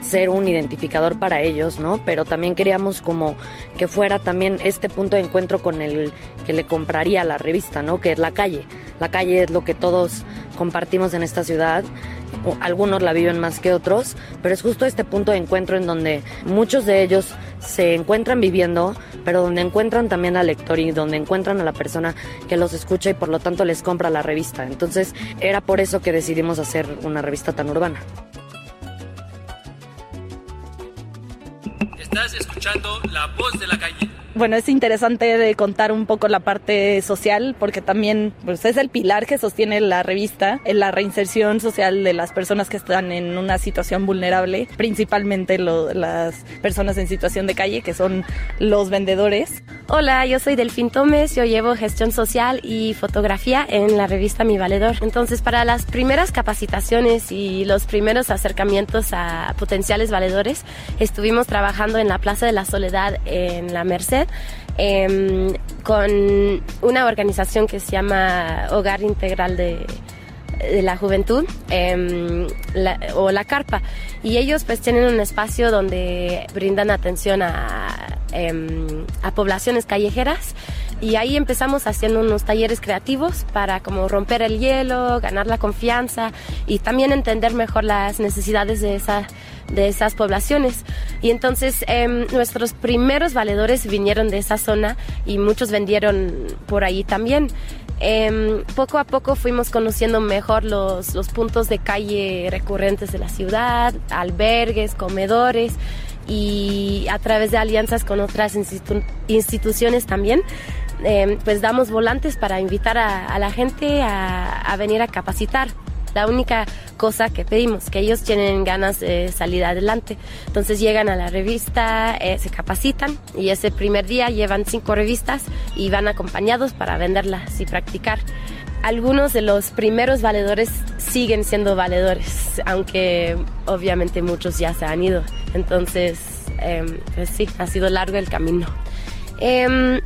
ser un identificador para ellos, ¿no? Pero también queríamos como que fuera también este punto de encuentro con el que le compraría la revista, ¿no? Que es la calle. La calle es lo que todos compartimos en esta ciudad. Algunos la viven más que otros, pero es justo este punto de encuentro en donde muchos de ellos se encuentran viviendo, pero donde encuentran también al lector y donde encuentran a la persona que los escucha y por lo tanto les compra la revista. Entonces era por eso que decidimos hacer una revista tan urbana. Estás escuchando La Voz de la Calle. Bueno, es interesante contar un poco la parte social porque también pues, es el pilar que sostiene la revista, en la reinserción social de las personas que están en una situación vulnerable, principalmente las personas en situación de calle, que son los vendedores. Hola, yo soy Delfín Tomes, yo llevo gestión social y fotografía en la revista Mi Valedor. Entonces, para las primeras capacitaciones y los primeros acercamientos a potenciales valedores, estuvimos trabajando en la Plaza de la Soledad en la Merced em, con una organización que se llama Hogar Integral de de la juventud em, la- o la carpa. Y ellos pues tienen un espacio donde brindan atención a, em, a poblaciones callejeras. Y ahí empezamos haciendo unos talleres creativos para como romper el hielo, ganar la confianza y también entender mejor las necesidades de esa de esas poblaciones. Y entonces em, nuestros primeros valedores vinieron de esa zona y muchos vendieron por ahí también. Em, poco a poco fuimos conociendo mejor los, los puntos de calle recurrentes de la ciudad, albergues, comedores y a través de alianzas con otras institu- instituciones también, em, pues damos volantes para invitar a, la gente a venir a capacitar. La única cosa que pedimos, que ellos tienen ganas de salir adelante. Entonces llegan a la revista, eh, se capacitan y ese primer día llevan cinco revistas y van acompañados para venderlas y practicar. Algunos de los primeros valedores siguen siendo valedores, aunque obviamente muchos ya se han ido. Entonces, em, pues sí, ha sido largo el camino. Em,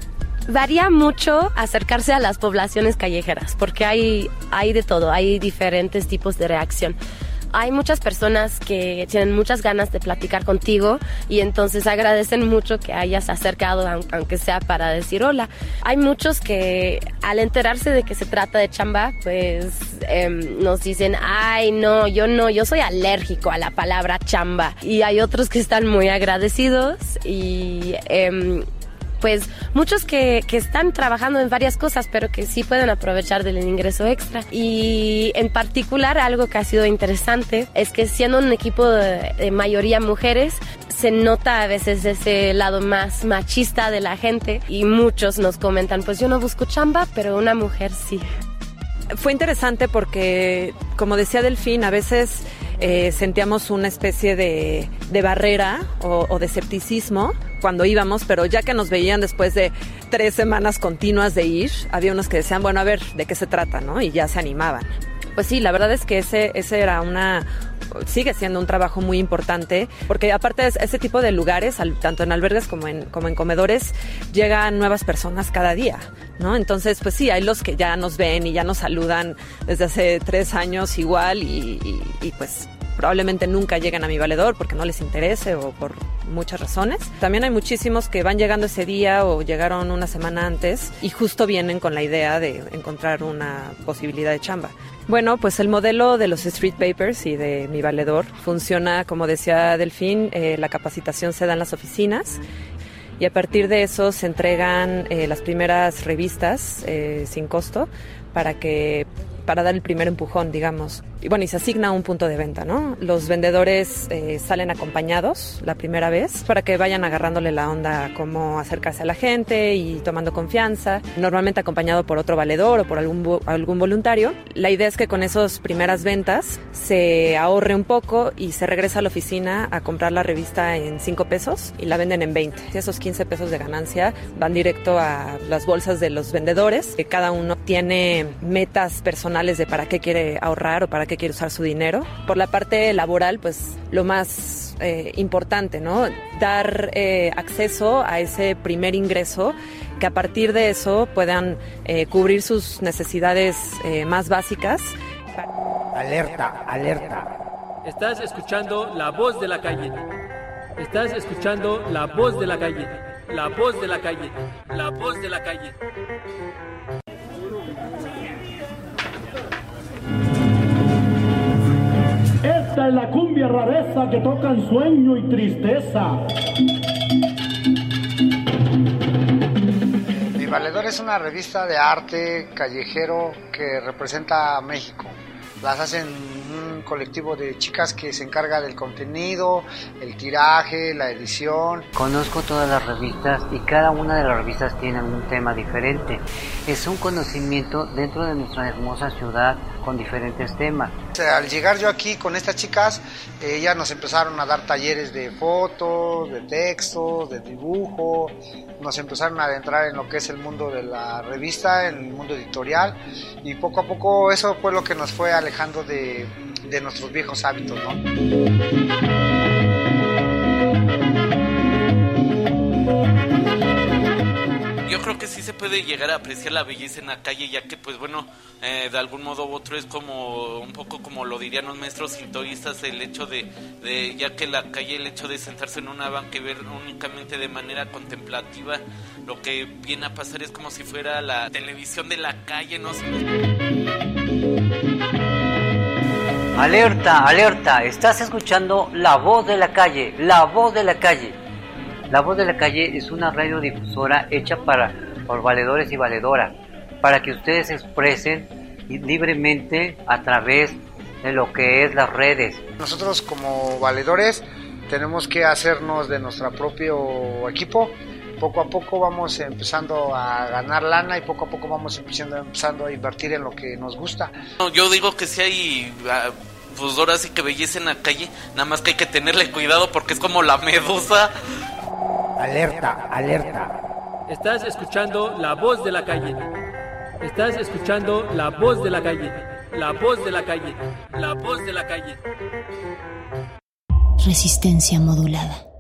varía mucho acercarse a las poblaciones callejeras, porque hay, hay de todo, hay diferentes tipos de reacción. Hay muchas personas que tienen muchas ganas de platicar contigo y entonces agradecen mucho que hayas acercado, aun- aunque sea para decir hola. Hay muchos que al enterarse de que se trata de chamba, pues em, nos dicen, ay, no, yo no, yo soy alérgico a la palabra chamba. Y hay otros que están muy agradecidos y... em, pues muchos que, que están trabajando en varias cosas, pero que sí pueden aprovechar del ingreso extra. Y en particular algo que ha sido interesante es que siendo un equipo de, de mayoría mujeres, se nota a veces ese lado más machista de la gente y muchos nos comentan, pues yo no busco chamba, pero una mujer sí. Fue interesante porque, como decía Delfín, a veces eh, sentíamos una especie de, barrera o, o de escepticismo cuando íbamos, pero ya que nos veían después de tres semanas continuas de ir, había unos que decían, bueno, a ver, ¿de qué se trata? ¿no? Y ya se animaban. Pues sí, la verdad es que ese, ese era una, sigue siendo un trabajo muy importante, porque aparte de ese tipo de lugares, tanto en albergues como en, como en comedores, llegan nuevas personas cada día, ¿no? Entonces, pues sí, hay los que ya nos ven y ya nos saludan desde hace tres años igual y, y- y, pues probablemente nunca lleguen a mi valedor porque no les interese o por muchas razones. También hay muchísimos que van llegando ese día o llegaron una semana antes y justo vienen con la idea de encontrar una posibilidad de chamba. Bueno, pues el modelo de los street papers y de mi valedor funciona, como decía Delfín, eh, la capacitación se da en las oficinas y a partir de eso se entregan eh, las primeras revistas eh, sin costo para que para dar el primer empujón, digamos. Y bueno, y se asigna un punto de venta, ¿no? Los vendedores eh, salen acompañados la primera vez para que vayan agarrándole la onda cómo acercarse a la gente y tomando confianza, normalmente acompañado por otro valedor o por algún voluntario. La idea es que con esas primeras ventas se ahorre un poco y se regresa a la oficina a comprar la revista en 5 pesos y la venden en 20. Y esos 15 pesos de ganancia van directo a las bolsas de los vendedores, que cada uno tiene metas personales de para qué quiere ahorrar o para qué quiere usar su dinero. Por la parte laboral, pues lo más eh, importante, ¿no? Dar eh, acceso a ese primer ingreso que a partir de eso puedan eh, cubrir sus necesidades eh, más básicas. Alerta, alerta. Estás escuchando la voz de la calle. Estás escuchando la voz de la calle. La voz de la calle. La voz de la calle. Esta es la cumbia rareza que toca en sueño y tristeza. Mi Valedor es una revista de arte callejero que representa a México. Las hacen un colectivo de chicas que se encarga del contenido, el tiraje, la edición. Conozco todas las revistas y cada una de las revistas tiene un tema diferente. Es un conocimiento dentro de nuestra hermosa ciudad con diferentes temas. Al llegar yo aquí con estas chicas, ellas nos empezaron a dar talleres de fotos, de textos, de dibujo, nos empezaron a adentrar en lo que es el mundo de la revista, en el mundo editorial, y poco a poco eso fue lo que nos fue alejando de, nuestros viejos hábitos. ¿no? Yo creo que sí se puede llegar a apreciar la belleza en la calle, ya que, pues bueno, eh, de algún modo u otro es como un poco como lo dirían los maestros hinduistas, el hecho de, de, ya que la calle, el hecho de sentarse en una banca y ver únicamente de manera contemplativa, lo que viene a pasar es como si fuera la televisión de la calle, ¿no? Alerta, alerta, estás escuchando La Voz de la Calle, La Voz de la Calle. La Voz de la Calle es una radiodifusora hecha para por valedores y valedoras, para que ustedes se expresen libremente a través de lo que es las redes. Nosotros como valedores tenemos que hacernos de nuestro propio equipo. Poco a poco vamos empezando a ganar lana y poco a poco vamos empezando, empezando a invertir en lo que nos gusta. No, yo digo que sí hay, ah, pues ahora sí que belleza en la calle, nada más que hay que tenerle cuidado porque es como la medusa. Alerta, alerta. Estás escuchando la voz de la calle. Estás escuchando la voz de la calle. La voz de la calle. La voz de la calle. Resistencia modulada.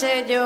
Noche yo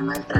blanco